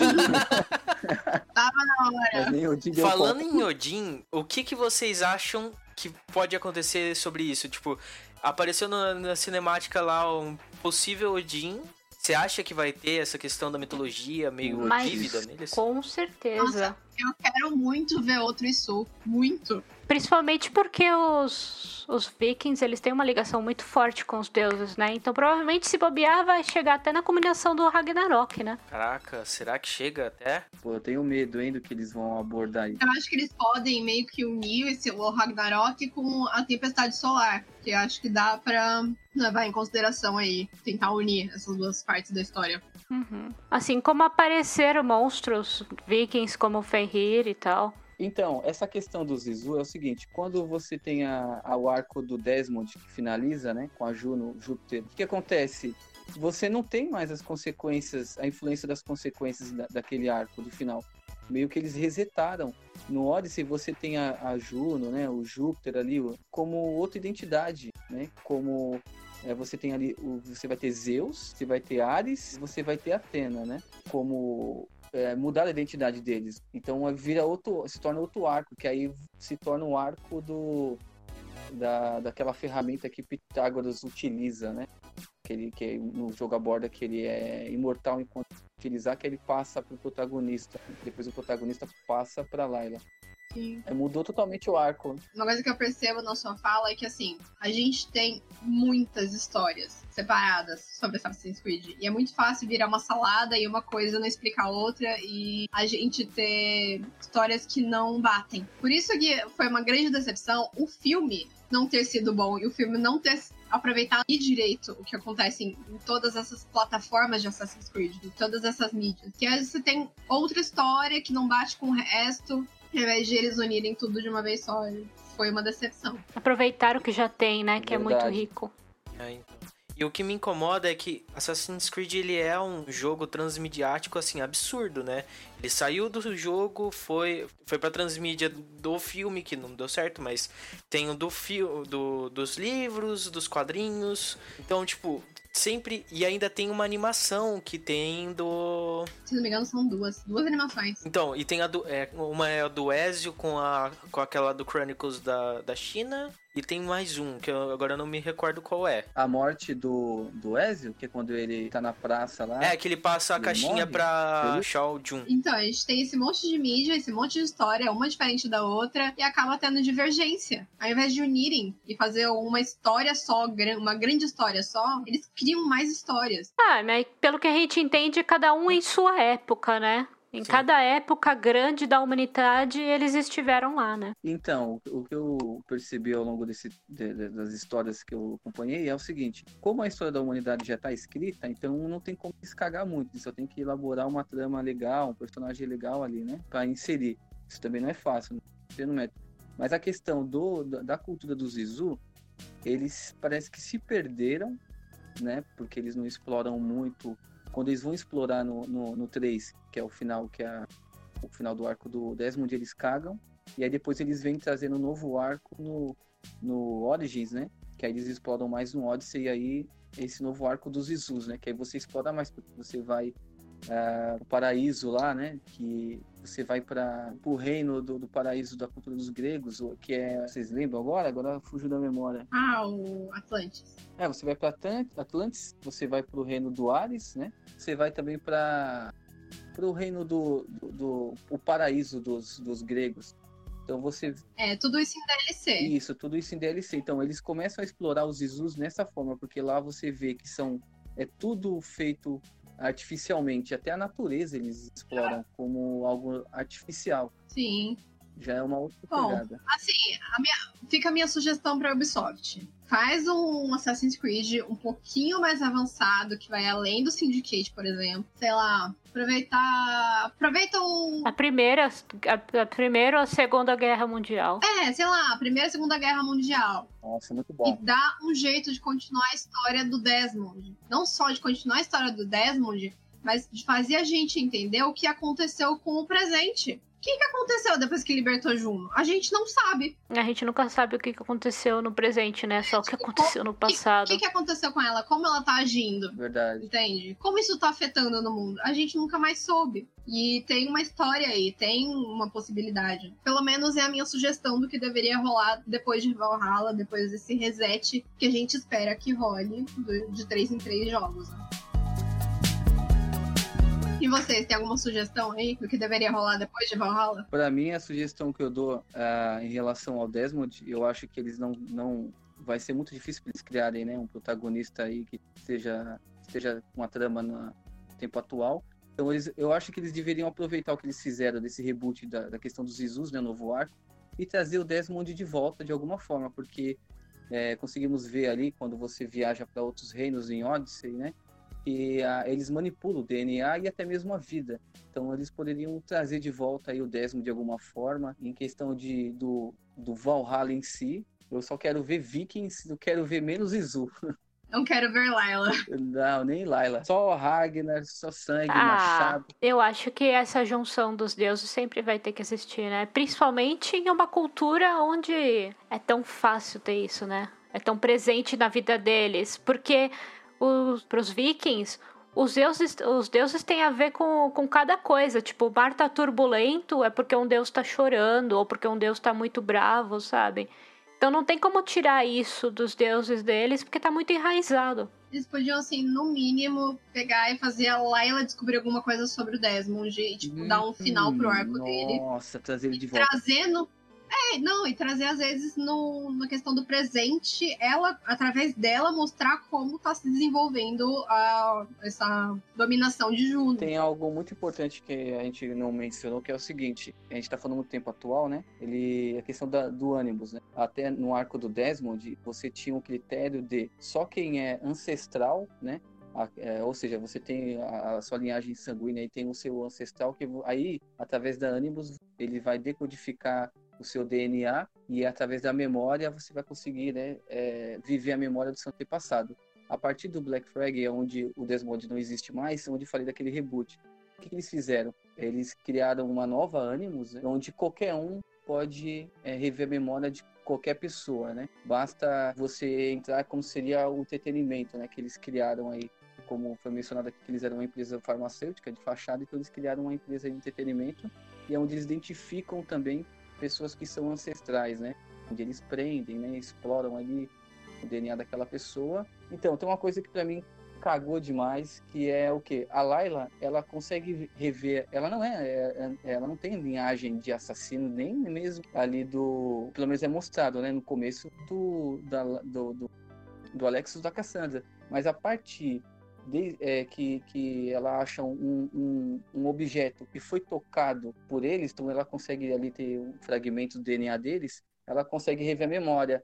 Tava na hora. Odin Falando conta. em Odin, o que, que vocês acham que pode acontecer sobre isso? Tipo, apareceu na, na cinemática lá um possível Odin. Você acha que vai ter essa questão da mitologia meio Mas vívida neles? com certeza. Nossa. Eu quero muito ver outro Isu. Muito. Principalmente porque os, os vikings, eles têm uma ligação muito forte com os deuses, né? Então provavelmente se bobear vai chegar até na combinação do Ragnarok, né? Caraca, será que chega até? Pô, eu tenho medo, hein, do que eles vão abordar aí. Eu acho que eles podem meio que unir esse o Ragnarok com a Tempestade Solar. Que acho que dá pra levar em consideração aí. Tentar unir essas duas partes da história. Uhum. Assim como apareceram monstros vikings como o Fenrir e tal. Então, essa questão do Zizu é o seguinte: quando você tem a, a- o arco do Desmond que finaliza, né, com a Juno, Júpiter, o que acontece? Você não tem mais as consequências, a influência das consequências da- daquele arco do final. Meio que eles resetaram. No Odyssey você tem a, a Juno, né, o Júpiter ali, o- como outra identidade, né, como é, você tem ali, o- você vai ter Zeus, você vai ter Ares, você vai ter Atena, né, como é, mudar a identidade deles. Então é, vira outro, se torna outro arco, que aí se torna um arco do da, daquela ferramenta que Pitágoras utiliza, né? Que ele que no jogo aborda que ele é imortal enquanto utilizar, que ele passa para o protagonista. Depois o protagonista passa para Layla. Sim. É, mudou totalmente o arco. Uma coisa que eu percebo na sua fala é que, assim, a gente tem muitas histórias separadas sobre Assassin's Creed. E é muito fácil virar uma salada e uma coisa não explicar a outra e a gente ter histórias que não batem. Por isso que foi uma grande decepção o filme não ter sido bom e o filme não ter aproveitado direito o que acontece em, em todas essas plataformas de Assassin's Creed, em todas essas mídias. Que às vezes você tem outra história que não bate com o resto, ao invés de eles unirem tudo de uma vez só. Foi uma decepção. Aproveitar o que já tem, né? Que é muito Verdade. rico. É, então. E o que me incomoda é que Assassin's Creed ele é um jogo transmediático assim absurdo, né? Ele saiu do jogo, foi foi para transmídia do filme que não deu certo, mas tem o do do, dos livros, dos quadrinhos. Então, tipo, sempre e ainda tem uma animação que tem do Se não me engano, são duas. Duas animações. Então, e tem a do é, uma é a do Ezio com a com aquela do Chronicles da, da China e tem mais um que eu agora não me recordo qual é. A morte do, do Ezio, que é quando ele tá na praça lá. É, que ele passa a Ele caixinha morre? pra Shao Jun. Então, a gente tem esse monte de mídia, esse monte de história, uma diferente da outra, e acaba tendo divergência. Ao invés de unirem e fazer uma história só, uma grande história só, eles criam mais histórias. Ah, mas pelo que a gente entende, cada um em sua época, né? Em Sim. cada época grande da humanidade, eles estiveram lá, né? Então, o que eu percebi ao longo desse, de- de- das histórias que eu acompanhei é o seguinte: como a história da humanidade já está escrita, então não tem como se cagar muito, só tem que elaborar uma trama legal, um personagem legal ali, né? Para inserir. Isso também não é fácil, não é. Mas a questão do, da, da cultura do Zizu, eles parece que se perderam, né? Porque eles não exploram muito. Quando eles vão explorar no, no, no 3, que é o final, que é o final do arco do Desmond, eles cagam. E aí depois eles vêm trazendo um novo arco no, no Origins, né? Que aí eles exploram mais no Odyssey e aí esse novo arco dos Isus, né? Que aí você explora mais, porque você vai ah, o paraíso lá, né? Que você vai para o reino do, do paraíso da cultura dos gregos, que é. Vocês lembram agora? Agora fugiu da memória. Ah, o Atlantis. É, você vai para Atlantis, você vai para o reino do Ares, né? Você vai também para o reino do, do, do- o paraíso dos, dos gregos. Então você É, tudo isso em DLC. isso, tudo isso em DLC. Então, eles começam a explorar os Isus nessa forma, porque lá você vê que são é tudo feito artificialmente, até a natureza eles exploram como algo artificial. Sim. Já é uma outra Bom, pegada. Assim, a minha- fica a minha sugestão pra Ubisoft. Faz um Assassin's Creed um pouquinho mais avançado, que vai além do Syndicate, por exemplo. Sei lá, aproveitar. Aproveita o. A primeira, a, a primeira ou a segunda guerra mundial. É, sei lá, a Primeira e Segunda Guerra Mundial. Nossa, muito E bom. dá um jeito de continuar a história do Desmond. Não só de continuar a história do Desmond, mas de fazer a gente entender o que aconteceu com o presente. O que, que aconteceu depois que libertou Juno? A gente não sabe. A gente nunca sabe o que que aconteceu no presente, né? Só o que Tipo, aconteceu no O passado. que, que aconteceu com ela? Como ela tá agindo? Verdade. Entende? Como isso tá afetando no mundo? A gente nunca mais soube. E tem uma história aí, tem uma possibilidade. Pelo menos é a minha sugestão do que deveria rolar depois de Valhalla, depois desse reset que a gente espera que role de três em três jogos. né? E vocês, tem alguma sugestão aí do que deveria rolar depois de Valhalla? Para mim, a sugestão que eu dou ah, em relação ao Desmond, eu acho que eles não, não vai ser muito difícil eles criarem, né, um protagonista aí que seja esteja com a trama no tempo atual. Então, eles, eu acho que eles deveriam aproveitar o que eles fizeram desse reboot da, da questão dos Isus, né, novo arco, e trazer o Desmond de volta de alguma forma, porque é, conseguimos ver ali quando você viaja para outros reinos em Odyssey, né, que ah, eles manipulam o DNA e até mesmo a vida. Então eles poderiam trazer de volta aí o Desmond de alguma forma. Em questão de, do, do Valhalla em si, eu só quero ver Vikings, eu quero ver menos Izu. Não quero ver Layla. Não, nem Layla. Só Ragnar, só sangue, Ah, machado. eu acho que essa junção dos deuses sempre vai ter que existir, né? Principalmente em uma cultura onde é tão fácil ter isso, né? É tão presente na vida deles. Porque para os vikings, os deuses, os deuses têm a ver com, com cada coisa. Tipo, o mar tá turbulento é porque um deus tá chorando, ou porque um deus tá muito bravo, sabe? Então não tem como tirar isso dos deuses deles, porque tá muito enraizado. Eles podiam, assim, no mínimo, pegar e fazer a Layla descobrir alguma coisa sobre o Desmond e, tipo, dar um final pro arco dele. Nossa, trazer ele de volta. trazendo. É, não, e trazer às vezes no, na questão do presente, ela, através dela, mostrar como tá se desenvolvendo a, essa dominação de Juno. Tem algo muito importante que a gente não mencionou, que é o seguinte, a gente tá falando no tempo atual, né? Ele, a questão da, do ânimos, né? Até no arco do Desmond, você tinha um critério de só quem é ancestral, né? É, ou seja, você tem a, a sua linhagem sanguínea e tem o seu ancestral, que aí, através da ânimos, ele vai decodificar o seu DNA e através da memória você vai conseguir né, é, viver a memória do seu antepassado. A partir do Black Flag, é onde o Desmond não existe mais, onde eu falei daquele reboot. O que, que eles fizeram? Eles criaram uma nova Animus, né, onde qualquer um pode é, rever a memória de qualquer pessoa, né? Basta você entrar como seria o entretenimento, né? Que eles criaram aí, como foi mencionado aqui, que eles eram uma empresa farmacêutica de fachada, então eles criaram uma empresa de entretenimento e é onde eles identificam também pessoas que são ancestrais, né? Onde eles prendem, né? Exploram ali o DNA daquela pessoa. Então, tem uma coisa que para mim cagou demais, que é o que a Layla, ela consegue rever, ela não é, é- é- ela não tem linhagem de assassino nem mesmo ali do, pelo menos é mostrado, né, no começo do da, do, do, do Alexis da Cassandra, mas a partir de, é, que, que ela acha um, um, um objeto que foi tocado por eles, então ela consegue ali ter um fragmento do DNA deles, ela consegue rever a memória.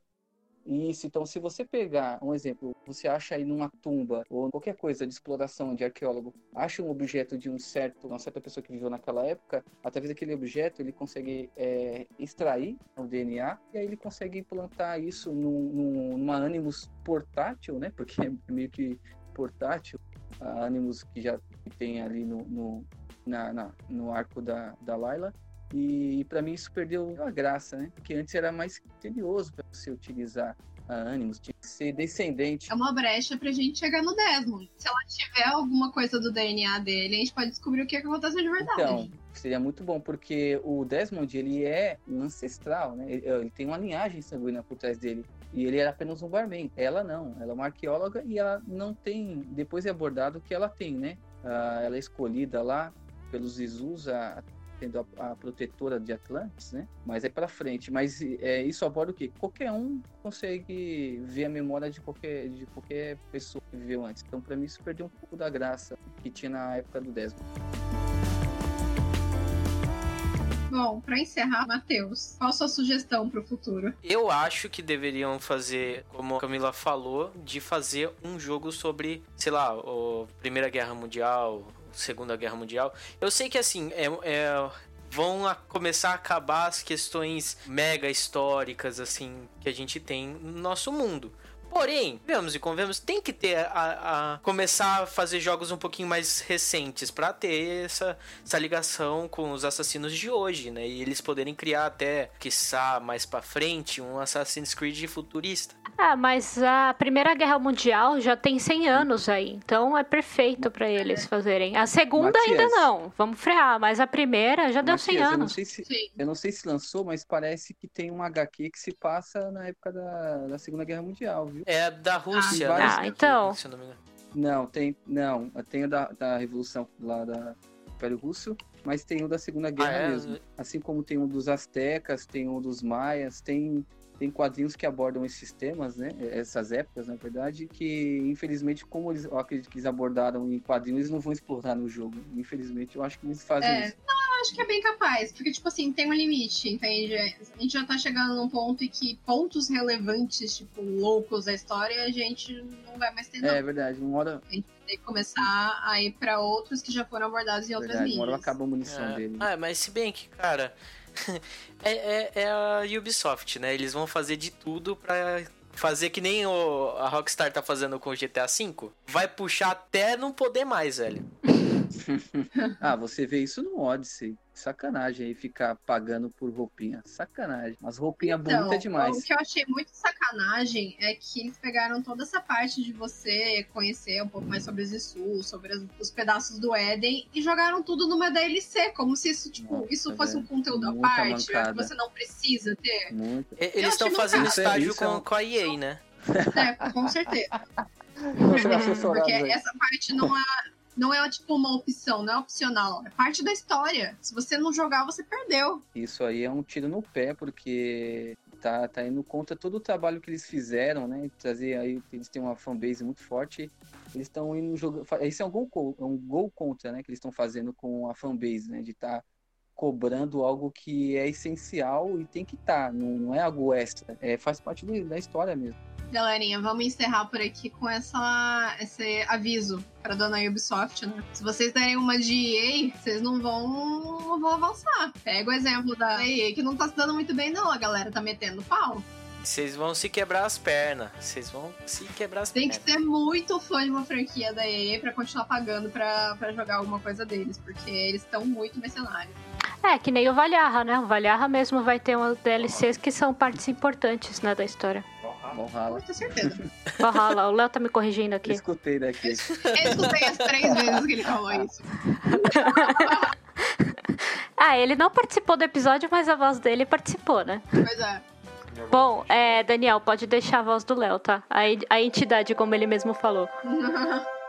Isso, então se você pegar um exemplo, você acha aí numa tumba ou qualquer coisa de exploração de arqueólogo, acha um objeto de um certo, uma certa pessoa que viveu naquela época, através daquele objeto ele consegue é, extrair o DNA e aí ele consegue implantar isso num, num, numa Animus portátil, né? Porque é meio que portátil, a Animus que já tem ali no, no, na, na- no arco da, da Layla. E, para mim isso perdeu a graça, né? Porque antes era mais criterioso para você utilizar a Animus, tinha que ser descendente. É uma brecha pra gente chegar no Desmond. Se ela tiver alguma coisa do DNA dele, a gente pode descobrir o que, é que aconteceu de verdade. Então, seria muito bom, porque o Desmond, ele é um ancestral, né? Ele, ele tem uma linhagem sanguínea por trás dele. E ele era apenas um barman. Ela não. Ela é uma arqueóloga e ela não tem... Depois é abordado que ela tem, né? Ah, ela é escolhida lá pelos Isus, a, sendo a, a protetora de Atlantis, né? Mas é para frente. Mas é, isso aborda o quê? Qualquer um consegue ver a memória de qualquer, de qualquer pessoa que viveu antes. Então, para mim, isso perdeu um pouco da graça que tinha na época do Desmond. Bom, pra encerrar, Matheus, qual sua sugestão pro futuro? Eu acho que deveriam fazer, como a Camila falou, de fazer um jogo sobre, sei lá, a Primeira Guerra Mundial, Segunda Guerra Mundial. Eu sei que assim, é, é vão a começar a acabar as questões mega históricas assim que a gente tem no nosso mundo. Porém, vemos e convemos, tem que ter a, a, começar a fazer jogos um pouquinho mais recentes para ter essa, essa ligação com os assassinos de hoje, né? E eles poderem criar até, quiçá, mais para frente, um Assassin's Creed futurista. Ah, mas a Primeira Guerra Mundial já tem 100 anos aí, então é perfeito para eles fazerem. A segunda Matias. ainda não, vamos frear, mas a primeira já deu 100 Matias, eu não anos. sei se eu não sei se lançou, mas parece que tem um HQ que se passa na época da, da Segunda Guerra Mundial, viu? É da Rússia, Ah, né? ah, então. Se eu não me engano. Não, tem. Não, tem o da, da Revolução lá da Império Russo, mas tem o da Segunda Guerra Ah, é? mesmo. Assim como tem um dos Aztecas, tem um dos Maias, tem, tem quadrinhos que abordam esses temas, né? Essas épocas, na verdade, que infelizmente, como eles, eu acredito que eles abordaram em quadrinhos, eles não vão explorar no jogo. Infelizmente, eu acho que eles fazem É. isso. Eu acho que é bem capaz, porque, tipo assim, tem um limite, entende? A gente já tá chegando num ponto em que pontos relevantes, tipo, loucos da história, a gente não vai mais ter, não. É verdade, uma hora, Tem que começar a ir pra outros que já foram abordados em outras verdade, uma hora linhas. acaba a munição É. dele. Ah, mas se bem que, cara, é, é, é a Ubisoft, né? Eles vão fazer de tudo pra fazer que nem o, a Rockstar tá fazendo com o GTA V. Vai puxar até não poder mais, velho. Ah, você vê isso no Odyssey. Sacanagem aí ficar pagando por roupinha. Sacanagem. As roupinhas Então, bonitas demais. O que eu achei muito sacanagem é que eles pegaram toda essa parte de você conhecer um pouco mais sobre os Isu, sobre as- os pedaços do Éden, e jogaram tudo numa DLC, como se isso, tipo, Nossa, isso fosse um conteúdo à parte, que mancada. você não precisa ter. Muito. Eles estão fazendo mancada. estágio é com, com a EA, né? É, com certeza. Porque essa parte não é, não é tipo uma opção, não é opcional. É parte da história. Se você não jogar, você perdeu. Isso aí é um tiro no pé, porque tá, tá indo contra todo o trabalho que eles fizeram, né? Trazer aí, eles têm uma fanbase muito forte. Eles estão indo jogando. Isso é um gol, é um gol contra, né? Que eles estão fazendo com a fanbase, né? De estar cobrando algo que é essencial e tem que estar, não, não é algo extra. É, faz parte do- da história mesmo. Galerinha, vamos encerrar por aqui com essa, esse aviso pra dona Ubisoft, né? Se vocês derem uma de EA, vocês não vão, vão avançar. Pega o exemplo da EA, que não tá se dando muito bem, não. A galera tá metendo pau. Vocês vão se quebrar as pernas. Vocês vão se quebrar as Tem que pernas. ser muito fã de uma franquia da EA pra continuar pagando pra, pra jogar alguma coisa deles, porque eles estão muito mercenários. É, que nem o Valhalla, né? O Valhalla mesmo vai ter umas DLCs que são partes importantes, né, da história. Valhalla. Com certeza. Valhalla, o Léo tá me corrigindo Eu aqui. escutei daqui. Eu escutei as três vezes que ele falou isso. Ah, ele não participou do episódio, mas a voz dele participou, né? Pois é. Bom, é, Daniel, pode deixar a voz do Léo, tá? A, a entidade, como ele mesmo falou.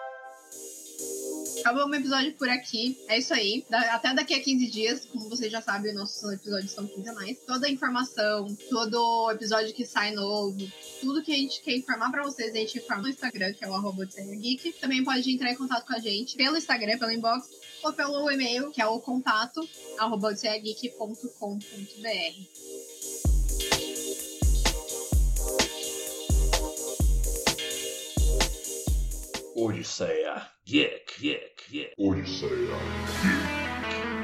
Acabou o episódio por aqui. É isso aí. Da- Até daqui a 15 dias, como vocês já sabem, nossos episódios são quinzenais. Toda a informação, todo episódio que sai novo, tudo que a gente quer informar pra vocês, a gente informa no Instagram, que é o arroba Geek. Também pode entrar em contato com a gente pelo Instagram, pelo inbox, ou pelo e-mail, que é o contato, arroba odisseiageek.com.br. Odisseia yik. geek, geek. Odisseia yik.